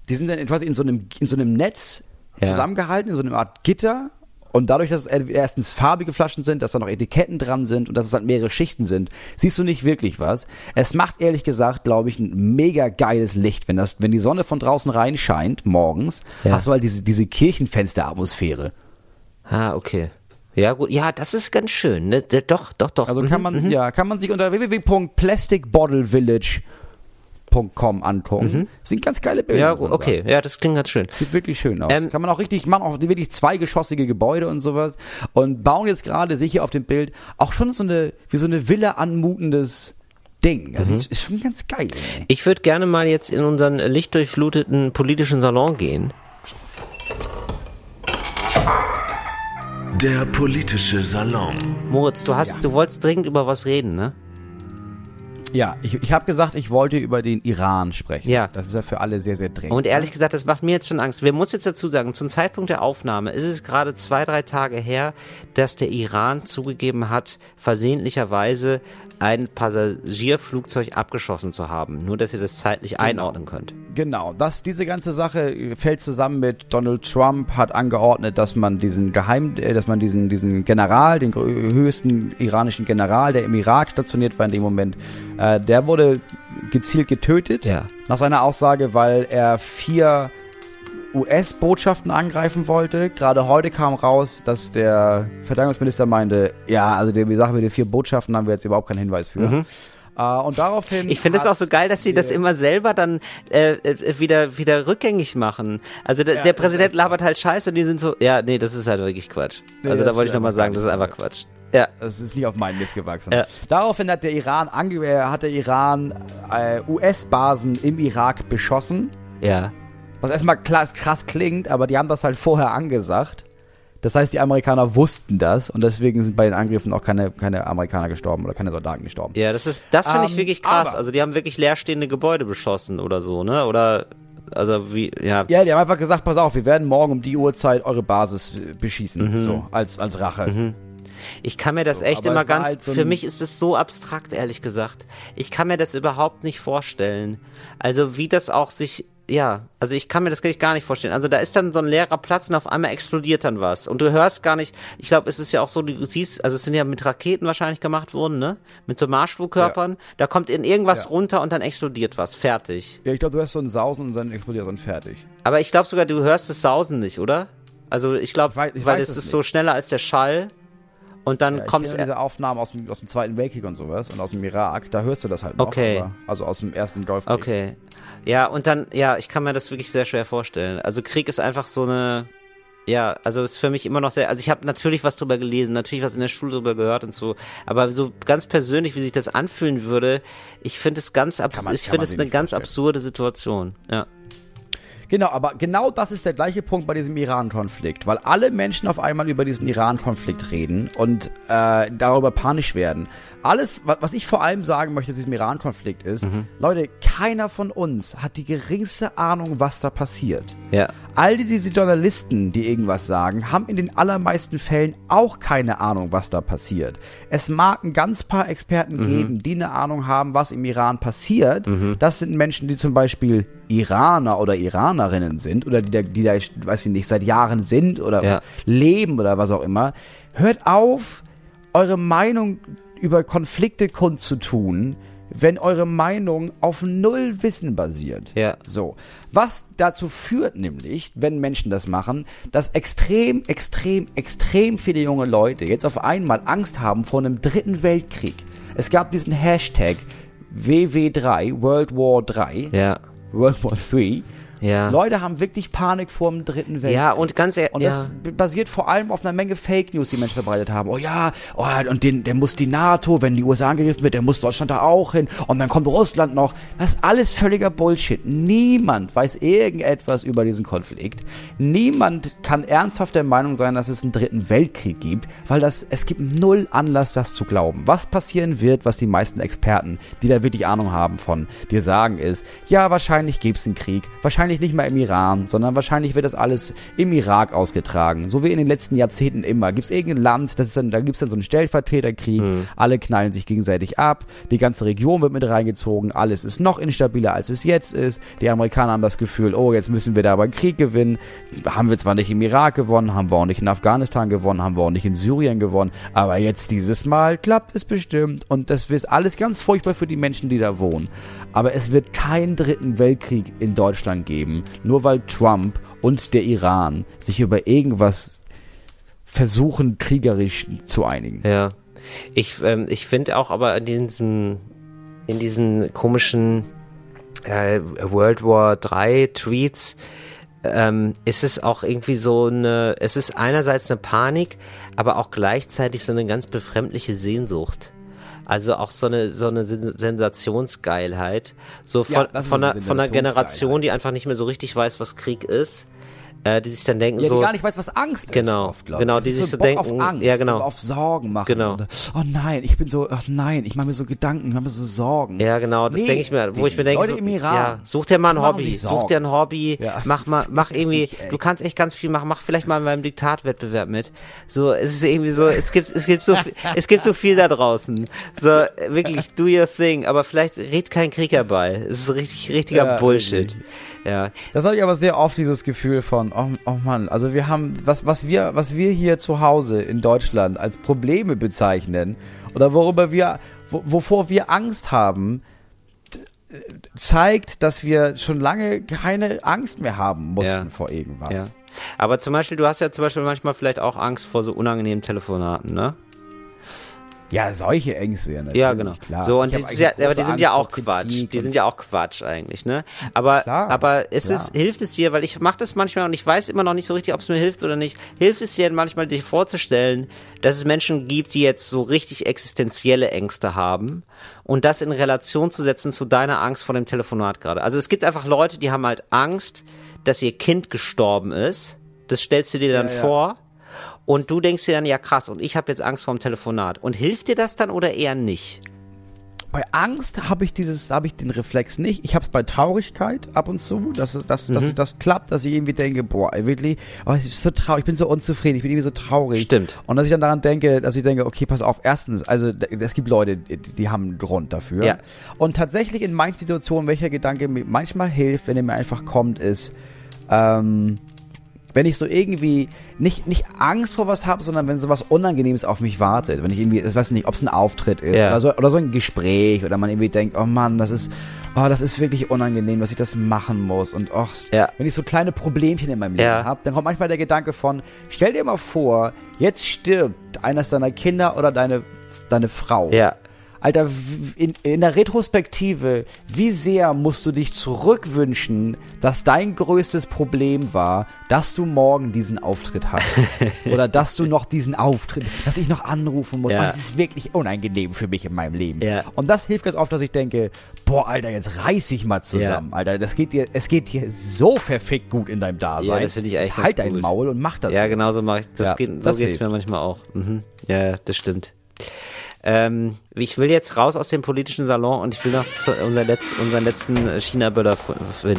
die sind dann quasi in so einem, in so einem Netz Ja. zusammengehalten, in so einer Art Gitter. Und dadurch, dass es erstens farbige Flaschen sind, dass da noch Etiketten dran sind und dass es halt mehrere Schichten sind, siehst du nicht wirklich was. Es macht ehrlich gesagt, glaube ich, ein mega geiles Licht. Wenn das, wenn die Sonne von draußen reinscheint, morgens, Ja. hast du halt diese, diese Kirchenfensteratmosphäre. Ah, okay. Ja, gut. Ja, das ist ganz schön, ne? Doch, doch, doch. Also Mhm, kann man, mhm. ja, kann man sich unter www.plasticbottlevillage.com angucken. Sind ganz geile Bilder. Ja, okay. sagen. Ja, das klingt ganz schön. Sieht wirklich schön aus. Ähm, kann man auch richtig, machen auch wirklich zweigeschossige Gebäude und sowas. Und bauen jetzt gerade, sehe ich hier auf dem Bild, auch schon so eine, wie so eine Villa anmutendes Ding. Also ist schon ganz geil, ey. Ich würde gerne mal jetzt in unseren lichtdurchfluteten politischen Salon gehen. Der politische Salon. Moritz, du hast, Ja. du wolltest dringend über was reden, ne? Ja, ich, ich habe gesagt, ich wollte über den Iran sprechen. Ja. Das ist ja für alle sehr, sehr dringend. Und ehrlich gesagt, das macht mir jetzt schon Angst. Wir muss jetzt dazu sagen, zum Zeitpunkt der Aufnahme ist es gerade zwei, drei Tage her, dass der Iran zugegeben hat, versehentlicherweise ein Passagierflugzeug abgeschossen zu haben. Nur, dass ihr das zeitlich einordnen könnt. Genau, das, diese ganze Sache fällt zusammen mit Donald Trump hat angeordnet, dass man diesen Geheim, äh, dass man diesen, diesen General, den höchsten iranischen General, der im Irak stationiert war in dem Moment, äh, der wurde gezielt getötet. Ja. Nach seiner Aussage, weil er vier US-Botschaften angreifen wollte. Gerade heute kam raus, dass der Verteidigungsminister meinte, ja, also die Sache mit den vier Botschaften haben wir jetzt überhaupt keinen Hinweis für. Äh, und daraufhin. Mhm. Ich finde es auch so geil, dass sie das immer selber dann äh, äh, wieder wieder rückgängig machen. Also der, Ja, der das Präsident labert halt Scheiße und die sind so, ja, nee, das ist halt wirklich Quatsch. Nee, also das da wollte ich nochmal sagen, das ist einfach Quatsch. Ja. Es ist nicht auf meinen Mist gewachsen. Ja. Daraufhin hat der Iran, ange äh, hat der Iran äh, US-Basen im Irak beschossen. Ja. Was erstmal krass, krass klingt, aber die haben das halt vorher angesagt. Das heißt, die Amerikaner wussten das und deswegen sind bei den Angriffen auch keine, keine Amerikaner gestorben oder keine Soldaten gestorben. Ja, das ist, das finde ich Ähm, wirklich krass. aber- Also die haben wirklich leerstehende Gebäude beschossen oder so, ne? Oder, also wie, ja. Ja, die haben einfach gesagt, pass auf, wir werden morgen um die Uhrzeit eure Basis äh, beschießen, so als als Rache. Ich kann mir das So, echt immer ganz, halt so für mich ist es so abstrakt, ehrlich gesagt. Ich kann mir das überhaupt nicht vorstellen. Also wie das auch sich, ja, also ich kann mir das gar nicht vorstellen. Also da ist dann so ein leerer Platz und auf einmal explodiert dann was. Und du hörst gar nicht, ich glaube, es ist ja auch so, du siehst, also es sind ja mit Raketen wahrscheinlich gemacht worden, ne? Mit so Marschflugkörpern. Da kommt in irgendwas Ja. runter und dann explodiert was. Fertig. Ja, ich glaube, du hast so ein Sausen und dann explodiert es und fertig. Aber ich glaube sogar, du hörst das Sausen nicht, oder? Also ich glaube, weil es es ist so schneller als der Schall. Und dann Ja, kommt diese Aufnahmen aus dem, aus dem Zweiten Weltkrieg und sowas und aus dem Irak, da hörst du das halt noch. Okay. Aber, also aus dem ersten Golfkrieg. Okay. Ja, und dann, ja, ich kann mir das wirklich sehr schwer vorstellen. Also Krieg ist einfach so eine, ja, also ist für mich immer noch sehr, also ich habe natürlich was drüber gelesen, natürlich was in der Schule drüber gehört und so, aber so ganz persönlich, wie sich das anfühlen würde, ich finde es ganz, ab, man- ich finde es eine ganz vorstellen. absurde Situation. Ja. Genau, aber genau das ist der gleiche Punkt bei diesem Iran-Konflikt, weil alle Menschen auf einmal über diesen Iran-Konflikt reden und äh, darüber panisch werden. Alles, wa- was ich vor allem sagen möchte zu diesem Iran-Konflikt ist, Leute, keiner von uns hat die geringste Ahnung, was da passiert. Ja. All die, diese Journalisten, die irgendwas sagen, haben in den allermeisten Fällen auch keine Ahnung, was da passiert. Es mag ein ganz paar Experten geben, die eine Ahnung haben, was im Iran passiert. Das sind Menschen, die zum Beispiel Iraner oder Iranerinnen sind oder die da, die da, weiß ich nicht, seit Jahren sind oder Ja. leben oder was auch immer. Hört auf, eure Meinung über Konflikte kundzutun, wenn eure Meinung auf null Wissen basiert. Ja. So. Was dazu führt nämlich, wenn Menschen das machen, dass extrem, extrem, extrem viele junge Leute jetzt auf einmal Angst haben vor einem dritten Weltkrieg. Es gab diesen Hashtag WW3, World War 3, Ja. World War 3. Ja. Leute haben wirklich Panik vor dem dritten Weltkrieg. Ja, und ganz ehrlich, Und ja. das b- basiert vor allem auf einer Menge Fake News, die Menschen verbreitet haben. Oh ja, oh, und den, der muss die NATO, wenn die USA angegriffen wird, der muss Deutschland da auch hin. Und dann kommt Russland noch. Das ist alles völliger Bullshit. Niemand weiß irgendetwas über diesen Konflikt. Niemand kann ernsthaft der Meinung sein, dass es einen dritten Weltkrieg gibt, weil das, es gibt null Anlass, das zu glauben. Was passieren wird, was die meisten Experten, die da wirklich Ahnung haben von, dir sagen, ist, ja, wahrscheinlich gibt es einen Krieg. Wahrscheinlich nicht mal im Iran, sondern wahrscheinlich wird das alles im Irak ausgetragen. So wie in den letzten Jahrzehnten immer. Gibt es irgendein Land, das ist dann, da gibt es dann so einen Stellvertreterkrieg, alle knallen sich gegenseitig ab, die ganze Region wird mit reingezogen, alles ist noch instabiler, als es jetzt ist. Die Amerikaner haben das Gefühl, oh, jetzt müssen wir da aber einen Krieg gewinnen. Haben wir zwar nicht im Irak gewonnen, haben wir auch nicht in Afghanistan gewonnen, haben wir auch nicht in Syrien gewonnen, aber jetzt dieses Mal klappt es bestimmt und das ist alles ganz furchtbar für die Menschen, die da wohnen. Aber es wird keinen dritten Weltkrieg in Deutschland geben, nur weil Trump und der Iran sich über irgendwas versuchen, kriegerisch zu einigen. Ja. Ich, ähm, ich finde auch aber in diesen, in diesen komischen äh, World War 3 Tweets ähm, ist es auch irgendwie so eine, es ist einerseits eine Panik, aber auch gleichzeitig so eine ganz befremdliche Sehnsucht. Also auch so eine so eine Sen- Sensationsgeilheit, so von Ja, von eine einer von einer Generation, die einfach nicht mehr so richtig weiß, was Krieg ist, äh, die sich dann denken Ja, so die gar nicht weiß, was Angst Genau, ist. Oft, genau, ich. die sich so Bock denken, auf Angst, ja, genau. auf Sorgen machen. Genau. Und, oh nein, ich bin so, ach nein, ich mache mir so Gedanken, ich mache mir so Sorgen. Ja, genau, das Nee, denke ich mir, wo ich mir denke, so, ja, such dir mal ein Hobby, such dir ein Hobby, Ja. mach mal, mach irgendwie, ey. du kannst echt ganz viel machen, mach vielleicht mal beim Diktatwettbewerb mit. So, es ist irgendwie so, es gibt, es gibt so, viel- es gibt so viel da draußen. So, wirklich, do your thing, aber vielleicht red kein Krieg herbei. Es ist richtig, richtiger Ja, Bullshit. Ja, Das habe ich aber sehr oft dieses Gefühl von, oh, oh Mann, also wir haben, was, was wir, was wir hier zu Hause in Deutschland als Probleme bezeichnen oder worüber wir, wo, wovor wir Angst haben, zeigt, dass wir schon lange keine Angst mehr haben mussten Ja. vor irgendwas. ja. Aber zum Beispiel, du hast ja zum Beispiel manchmal vielleicht auch Angst vor so unangenehmen Telefonaten, ne? Ja, solche Ängste, ja, natürlich, Ja, genau. Klar. So, und die, ja, aber die sind ja Angst auch vor Quatsch. Die sind ja auch Quatsch eigentlich, ne? Aber, Klar, aber ist es, hilft es dir, weil ich mache das manchmal und ich weiß immer noch nicht so richtig, ob es mir hilft oder nicht, hilft es dir manchmal, dich vorzustellen, dass es Menschen gibt, die jetzt so richtig existenzielle Ängste haben und das in Relation zu setzen zu deiner Angst vor dem Telefonat gerade. Also es gibt einfach Leute, die haben halt Angst, dass ihr Kind gestorben ist. Das stellst du dir dann Ja, ja. vor. Und du denkst dir dann, ja krass, und ich habe jetzt Angst vor dem Telefonat. Und hilft dir das dann oder eher nicht? Bei Angst habe ich dieses, habe ich den Reflex nicht. Ich habe es bei Traurigkeit ab und zu, dass, dass, Mhm. dass das klappt, dass ich irgendwie denke, boah, wirklich, oh, ich bin so traurig, ich bin so unzufrieden, ich bin irgendwie so traurig. Stimmt. Und dass ich dann daran denke, dass ich denke, okay, pass auf, erstens, also es gibt Leute, die, die haben einen Grund dafür. Ja. Und tatsächlich in manchen Situationen, welcher Gedanke mir manchmal hilft, wenn er mir einfach kommt, ist, ähm, wenn ich so irgendwie nicht, nicht Angst vor was habe, sondern wenn so was Unangenehmes auf mich wartet, wenn ich irgendwie, ich weiß nicht, ob es ein Auftritt ist Ja. oder, so, oder so ein Gespräch oder man irgendwie denkt, oh Mann, das ist, oh, das ist wirklich unangenehm, dass ich das machen muss und oh, Ja. wenn ich so kleine Problemchen in meinem Leben Ja. habe, dann kommt manchmal der Gedanke von, stell dir mal vor, jetzt stirbt eines deiner Kinder oder deine, deine Frau. Ja. Alter, in, in der Retrospektive, wie sehr musst du dich zurückwünschen, dass dein größtes Problem war, dass du morgen diesen Auftritt hast? Oder dass du noch diesen Auftritt, dass ich noch anrufen muss. Ja. Das ist wirklich unangenehm für mich in meinem Leben. Ja. Und das hilft ganz oft, dass ich denke, boah, Alter, jetzt reiß ich mal zusammen. Alter, das geht dir, es geht dir so verfickt gut in deinem Dasein. Ja, das finde ich eigentlich Halt dein gut. Maul und mach das. Ja, genau so mache ich. Das Ja, geht, so das geht's mir manchmal auch. Mhm. Ja, ja, das stimmt. Ähm, ich will jetzt raus aus dem politischen Salon und ich will noch zu, unseren, letz, unseren letzten äh, China-Böller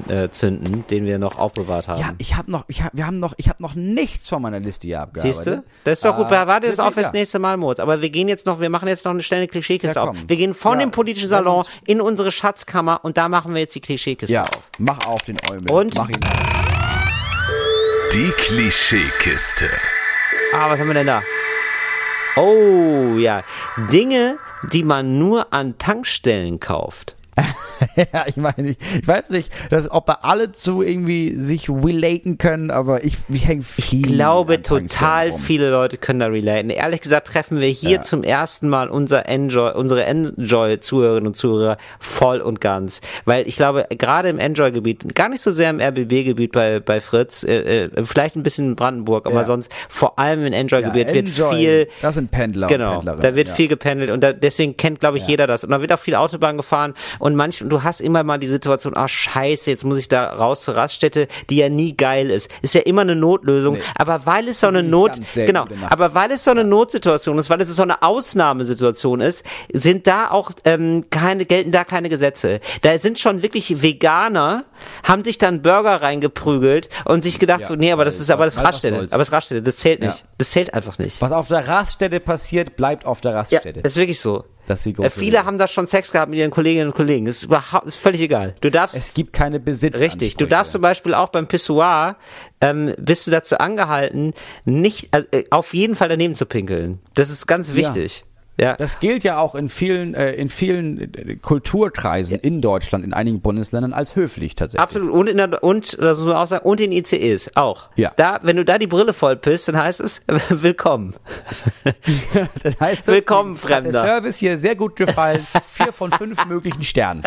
äh, zünden, den wir noch aufbewahrt haben. Ja, ich habe noch, ich hab, wir haben noch, ich habe noch nichts von meiner Liste hier abgearbeitet. Siehst du? Das ist doch gut. Ah, Warte das auf fürs ja. nächste Mal, Moritz. Aber wir gehen jetzt noch, wir machen jetzt noch eine schnelle Klischeekiste Ja, auf. Wir gehen von Ja, dem politischen Salon in unsere Schatzkammer und da machen wir jetzt die Klischeekiste Ja, auf. mach auf den Eumel. Und? Mach ihn Die Klischeekiste. Ah, was haben wir denn da? Oh, ja. Dinge, die man nur an Tankstellen kauft. ja, ich meine, ich, ich weiß nicht, dass, ob da alle zu irgendwie sich relaten können, aber ich, ich hänge viel. Ich glaube, total viele Leute können da relaten. Ehrlich gesagt treffen wir hier zum ersten Mal unser Enjoy, unsere Enjoy-Zuhörerinnen und Zuhörer voll und ganz. Weil ich glaube, gerade im Enjoy-Gebiet, gar nicht so sehr im RBB-Gebiet bei, bei Fritz, äh, äh, vielleicht ein bisschen in Brandenburg, aber Ja. sonst vor allem im Enjoy-Gebiet Ja, wird Enjoy, viel Das sind Pendler Genau, da wird ja. viel gependelt und da, deswegen kennt, glaube ich, jeder das. Und da wird auch viel Autobahn gefahren und manch, du hast immer mal die Situation, ah scheiße, jetzt muss ich da raus zur Raststätte, die ja nie geil ist. Ist ja immer eine Notlösung, Nee. aber weil es so eine Not, genau, aber weil es so eine Notsituation ist, weil es so eine Ausnahmesituation ist, sind da auch ähm, keine, gelten da keine Gesetze. Da sind schon wirklich Veganer, haben sich dann Burger reingeprügelt und sich gedacht, Ja, so, nee, aber das ist aber das Raststätte, aber das Raststätte, das zählt Ja. nicht. Das zählt einfach nicht. Was auf der Raststätte passiert, bleibt auf der Ja, Raststätte. das ist wirklich so. Das ist die Äh, viele haben da schon Sex gehabt mit ihren Kolleginnen und Kollegen. Das ist überhaupt, ist völlig egal. Du darfst, es gibt keine Besitz. richtig, du darfst zum Beispiel auch beim Pissoir, ähm, bist du dazu angehalten, nicht, also, äh, auf jeden Fall daneben zu pinkeln. Das ist ganz wichtig. Ja. Das gilt ja auch in vielen, äh, in vielen äh, Kulturkreisen in Deutschland, in einigen Bundesländern als höflich tatsächlich. Absolut. Und in der, und, das muss man auch sagen, und in ICEs auch. Ja. Da, wenn du da die Brille voll pisst, dann heißt es, willkommen. Dann heißt das, Willkommen, hat Der Fremder. Service hier sehr gut gefallen. Vier von fünf möglichen Sternen.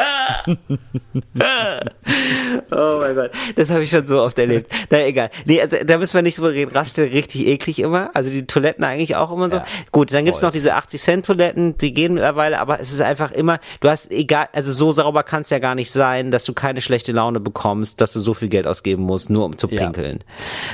Oh mein Gott, das habe ich schon so oft erlebt. Na egal. Nee, also, da müssen wir nicht drüber reden. Raststätte richtig eklig immer. Also die Toiletten eigentlich auch immer so. Ja, Gut, dann gibt's voll. noch diese 80 Cent Toiletten, die gehen mittlerweile, aber es ist einfach immer, du hast egal, also so sauber kann es ja gar nicht sein, dass du keine schlechte Laune bekommst, dass du so viel Geld ausgeben musst, nur um zu Ja. pinkeln.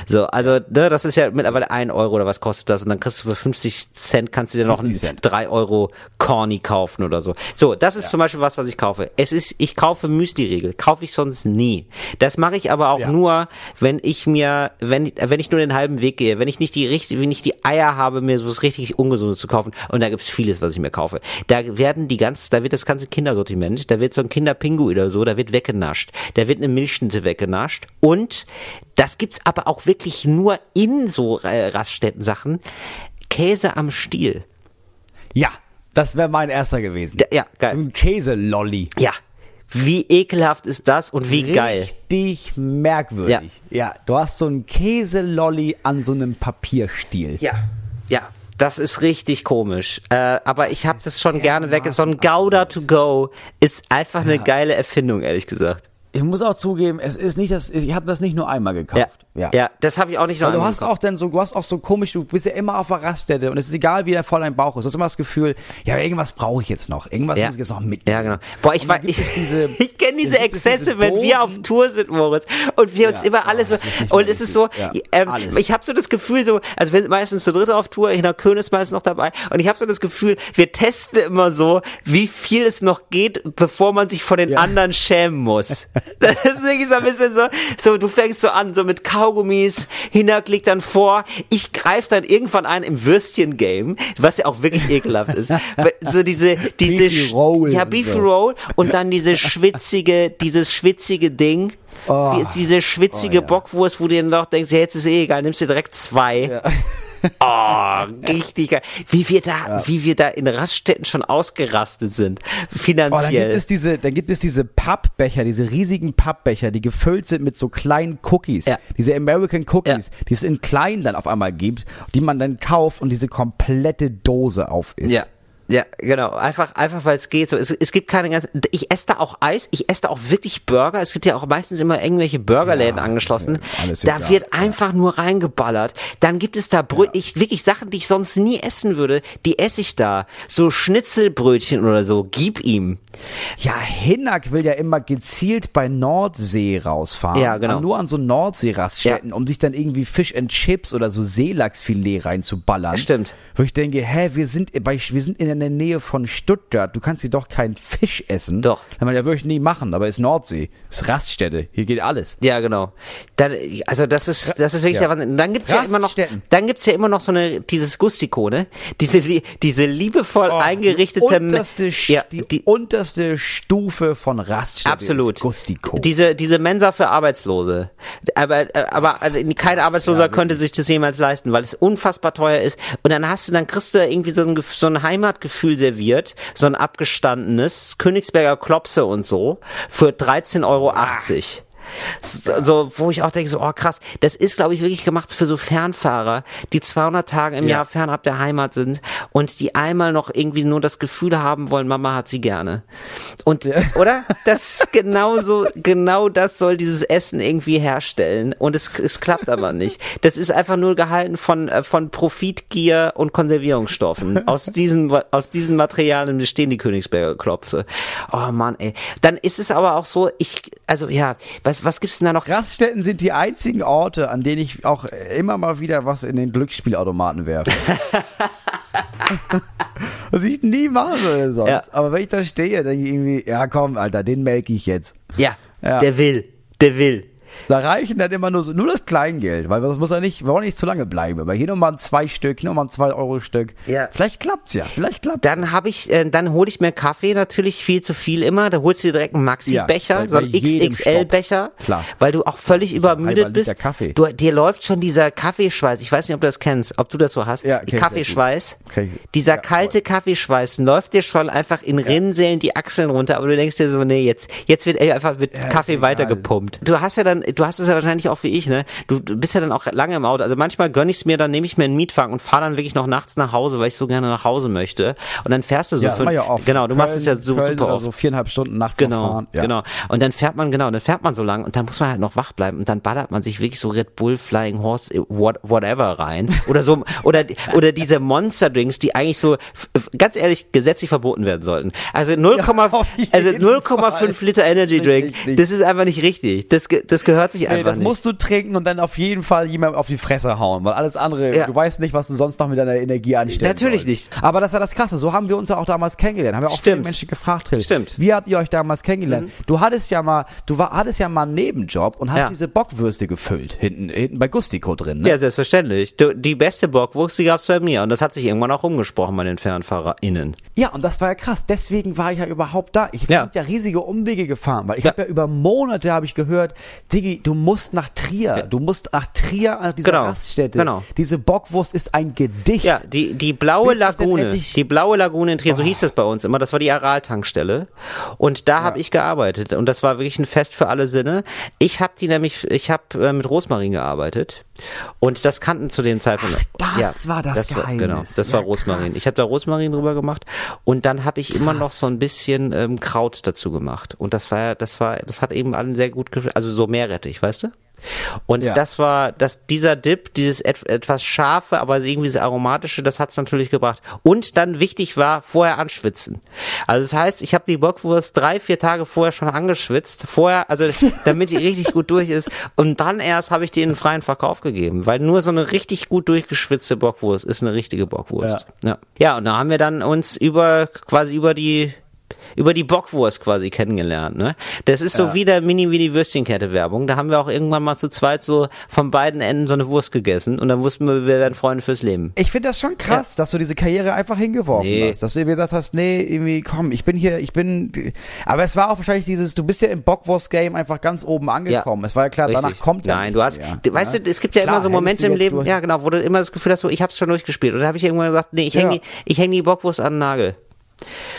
So, also ne, das ist ja mittlerweile ein Euro oder was kostet das und dann kriegst du für 50 Cent kannst du dir noch 50 einen Cent. 3 Euro Corny kaufen oder so. So, das ist zum Beispiel was, was ich kaufe. Es ist, ich kaufe Müsli-Riegel, kaufe ich sonst nie. Das mache ich aber auch Ja. nur, wenn ich mir, wenn, wenn ich nur den halben Weg gehe, wenn ich nicht die richtig, wenn ich die Eier habe, mir so was richtig Ungesundes zu kaufen. Und da gibt's vieles, was ich mir kaufe. Da werden die ganz, da wird das ganze Kindersortiment, da wird so ein Kinderpinguin oder so, da wird weggenascht. Da wird eine Milchschnitte weggenascht. Und das gibt's aber auch wirklich nur in so äh, Raststätten-Sachen. Käse am Stiel. Ja, das wäre mein erster gewesen. Da- ja, geil. So ein Käselolli. Ja. Wie ekelhaft ist das und wie geil. Richtig merkwürdig. Ja. du hast so ein Käselolli an so einem Papierstiel. Ja, ja. Das ist richtig komisch. Äh, aber ich habe das schon gerne weg. So ein Gouda to go ist einfach eine geile Erfindung, ehrlich gesagt. Ich muss auch zugeben, es ist nicht das, ich habe das nicht nur einmal Ja, gekauft. ja. das habe ich auch nicht noch du hast auch dann so, du hast auch so komisch, du bist ja immer auf der Raststätte und es ist egal, wie der voll dein Bauch ist. Du hast immer das Gefühl, ja, irgendwas brauche ich jetzt noch. Irgendwas Ja. muss ich jetzt noch mitnehmen. Ja, genau. Boah, ich weiß, ich, es diese- ich kenne diese Exzesse, diese wenn wir auf. Tour sind, Moritz, und wir uns Ja, immer oh, alles, nicht und es ist so. Ja, ähm, ich habe so das Gefühl so, also wir sind meistens zu dritt auf Tour, Hina Köhn ist meistens noch dabei, und ich habe so das Gefühl, wir testen immer so, wie viel es noch geht, bevor man sich vor den Ja. anderen schämen muss. Das ist wirklich so ein bisschen so, so, du fängst so an, so mit Kaugummis, Hinak liegt dann vor, ich greife dann irgendwann ein im Würstchen-Game, was ja auch wirklich ekelhaft ist. So diese, diese, Beefy Roll ja, und Beefy so. Roll und dann diese schwitzige, dieses schwitzige Ding. Ist diese schwitzige Oh, ja. Bockwurst, wo du dir noch denkst, ja, jetzt ist eh egal, nimmst dir direkt zwei. Oh, richtig geil. Wie wir da, wie wir da in Raststätten schon ausgerastet sind. Oh, dann Finanziell. gibt es diese, dann gibt es diese Pappbecher, diese riesigen Pappbecher, die gefüllt sind mit so kleinen Cookies. Ja. Diese American Cookies, die es in klein dann auf einmal gibt, die man dann kauft und diese komplette Dose auf ist. Ja. Ja, genau. Einfach, einfach weil es geht. So, es, es gibt keine ganzen. Ich esse da auch Eis. Ich esse da auch wirklich Burger. Es gibt ja auch meistens immer irgendwelche Burgerläden Ja, angeschlossen. alles da egal, wird einfach nur reingeballert. Dann gibt es da Brötchen. Ich, wirklich Sachen, die ich sonst nie essen würde, die esse ich da. So Schnitzelbrötchen oder so. Gib ihm. Ja, Hinnack will ja immer gezielt bei Nordsee rausfahren. Ja, genau. Nur an so Nordsee-Raststätten, um sich dann irgendwie Fish and Chips oder so Seelachsfilet reinzuballern. Stimmt. Wo ich denke, hä, wir sind bei, wir sind in der Nähe von Stuttgart. Du kannst hier doch keinen Fisch essen. Doch. Kann man ja wirklich nie machen, aber ist Nordsee. Ist Raststätte. Hier geht alles. Ja, genau. Dann, also das ist, das ist wirklich Ja. der Wahnsinn. Dann gibt's ja immer noch, dann gibt's ja immer noch so eine, dieses Gustico, ne? Diese, diese liebevoll eingerichtete, Oh, die unterste, ja, die, die, unterste Stufe von Raststätte. Absolut. Gustico. Diese, diese Mensa für Arbeitslose. Aber, aber kein Arbeitsloser ja könnte sich das jemals leisten, weil es unfassbar teuer ist. Und dann hast du, dann kriegst du irgendwie so ein, so ein Heimatgefühl serviert, so ein abgestandenes, Königsberger Klopse und so, für 13,80 Euro. So, wo ich auch denke, so, oh krass, das ist, glaube ich, wirklich gemacht für so Fernfahrer, die 200 Tage im Ja. Jahr fernab der Heimat sind und die einmal noch irgendwie nur das Gefühl haben wollen, Mama hat sie gerne. Und, oder? Das genau so, genau das soll dieses Essen irgendwie herstellen. Und es, es klappt aber nicht. Das ist einfach nur gehalten von, äh, von Profitgier und Konservierungsstoffen. Aus diesen, aus diesen Materialien bestehen die Königsberger Klopse. Oh Mann, ey. Dann ist es aber auch so, ich, also ja, was, was gibt's denn da noch? Raststätten sind die einzigen Orte, an denen ich auch immer mal wieder was in den Glücksspielautomaten werfe. was ich nie machen würde sonst. Ja. Aber wenn ich da stehe, denke ich irgendwie, ja komm, Alter, den melke ich jetzt. Ja, Ja. der will, der will. Da reichen dann immer nur so, nur das Kleingeld, weil das muss ja nicht, wir wollen nicht zu lange bleiben. Aber hier nochmal ein zwei Stück, hier nochmal ein zwei Euro Stück. Ja. Vielleicht klappt's ja, vielleicht klappt's. Dann habe ich, äh, dann hole ich mir Kaffee natürlich viel zu viel immer. Da holst du dir direkt einen Maxi-Becher, Ja, so einen XXL-Becher, Klar. weil du auch völlig halber übermüdet bist. Kaffee. Du, dir läuft schon dieser Kaffeeschweiß. Ich weiß nicht, ob du das kennst, ob du das so hast. Ja, sehr Kaffeeschweiß. ich- Dieser ja, kalte Kaffeeschweiß läuft dir schon einfach in Rinseln die Achseln runter, aber du denkst dir so, nee, jetzt, jetzt wird ey, einfach mit Kaffee weitergepumpt. Du hast ja dann, du hast es ja wahrscheinlich auch wie ich, ne? Du, du bist ja dann auch lange im Auto. Also manchmal gönn ich es mir, dann nehme ich mir einen Mietwagen und fahre dann wirklich noch nachts nach Hause, weil ich so gerne nach Hause möchte. Und dann fährst du so ja, mach ja oft. genau, du machst es ja Köln- so Köln super oft. so viereinhalb Stunden nachts Genau, fahren. Ja. genau. Und dann fährt man, genau, dann fährt man so lang und dann muss man halt noch wach bleiben und dann ballert man sich wirklich so Red Bull, Flying Horse, äh, what, whatever rein. Oder so, oder, oder diese Monster Drinks, die eigentlich so, ganz ehrlich, gesetzlich verboten werden sollten. Also 0, auf jeden also Fall. 0,5 Liter Energy Drink, das ist einfach nicht richtig. Das, das gehört sich Nee, einfach das nicht. musst du trinken und dann auf jeden Fall jemandem auf die Fresse hauen, weil alles andere, Ja. du weißt nicht, was du sonst noch mit deiner Energie anstellst. Natürlich nicht. Aber das ja das Krasse, so haben wir uns ja auch damals kennengelernt. Haben wir auch viele Stimmt. Menschen gefragt, Till. Stimmt. Mhm. Wie habt ihr euch damals kennengelernt? Du hattest ja mal, du war, hattest ja mal einen Nebenjob und hast Ja. diese Bockwürste gefüllt, hinten, hinten bei Gustico drin, ne? Ja, selbstverständlich. Du, die beste Bockwurst, die gab's bei mir. Und das hat sich irgendwann auch umgesprochen bei den FernfahrerInnen. Ja, und das war ja krass. Deswegen war ich ja überhaupt da. Ich Ja. bin ja riesige Umwege gefahren, weil ich Ja. habe ja über Monate habe ich gehört, Diggi, du musst nach Trier. Du musst nach Trier an dieser Genau. Raststätte. Genau. Diese Bockwurst ist ein Gedicht. Ja, die, die blaue Bis Lagune, die blaue Lagune in Trier, so hieß das bei uns immer, das war die Aral-Tankstelle. Und da habe ich gearbeitet und das war wirklich ein Fest für alle Sinne. Ich habe die nämlich, ich habe äh, mit Rosmarin gearbeitet und das kannten zu dem Zeitpunkt. Ach, das war das Geheimnis. genau, das war Ja, Rosmarin. krass. Ich habe da Rosmarin drüber gemacht und dann habe ich immer noch so ein bisschen ähm, Kraut dazu gemacht und das war, ja- das war, das hat eben allen sehr gut gefallen, also so Meerrettich, weißt du? Und Ja. das war, das, dieser Dip, dieses et, etwas scharfe, aber irgendwie das aromatische, das hat's natürlich gebracht. Und dann wichtig war, vorher anschwitzen. Also das heißt, ich habe die Bockwurst drei, vier Tage vorher schon angeschwitzt, vorher, also damit die richtig gut durch ist. Und dann erst habe ich die in den freien Verkauf gegeben, weil nur so eine richtig gut durchgeschwitzte Bockwurst ist eine richtige Bockwurst. Ja, ja. und da haben wir dann uns über, quasi über die über die Bockwurst quasi kennengelernt. Ne? Das ist so wie der Mini-Mini-Würstchenkette-Werbung. Da haben wir auch irgendwann mal zu zweit so von beiden Enden so eine Wurst gegessen und dann wussten wir, wir werden Freunde fürs Leben. Ich finde das schon krass, dass du diese Karriere einfach hingeworfen Nee. hast. Dass du dir gesagt hast, nee, irgendwie, komm, ich bin hier, ich bin. Aber es war auch wahrscheinlich dieses, du bist ja im Bockwurst-Game einfach ganz oben angekommen. Es war ja klar, danach Richtig. kommt ja Nein, du hast, mehr, weißt ne? du, es gibt ja Klar, immer so Momente im Leben, durch- ja genau, wo du immer das Gefühl hast, so, ich hab's schon durchgespielt. Und da habe ich irgendwann gesagt, nee, ich Ja. die, ich häng die Bockwurst an den Nagel.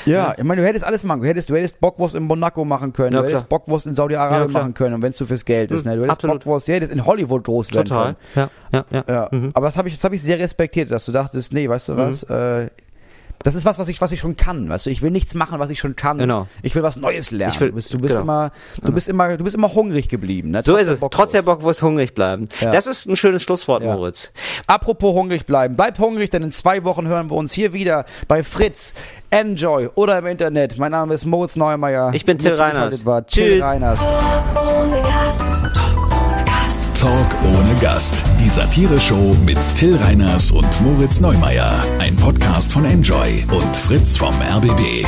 Ja, ich meine, du hättest alles machen. Du hättest, du hättest Bockwurst in Monaco machen können, Ja, du hättest klar. Bockwurst in Saudi-Arabien Ja, machen können, und wenn es du fürs Geld ist, ne? Du hättest absolut. Bockwurst, du hättest in Hollywood groß werden Total. können. Ja, ja, ja. Ja, aber das habe ich, das habe ich sehr respektiert, dass du dachtest, nee, weißt du Mhm. was, äh, das ist was, was ich, was ich schon kann, weißt du, ich will nichts machen, was ich schon kann. Genau. Ich will was Neues lernen. Ich will- du bist, du bist genau. immer, du bist immer, du bist immer hungrig geblieben, ne? So ist es. Trotz der Bockwurst. Bockwurst hungrig bleiben. Ja. Das ist ein schönes Schlusswort, Ja. Moritz. Apropos hungrig bleiben. Bleib hungrig, denn in zwei Wochen hören wir uns hier wieder bei Fritz, Enjoy oder im Internet. Mein Name ist Moritz Neumeier. Ich bin Till Reiners. War Till Tschüss. Reiners. Gast. Talk ohne Gast. Talk ohne Gast. Die Satire-Show mit Till Reiners und Moritz Neumeier. Ein Podcast von Enjoy und Fritz vom RBB.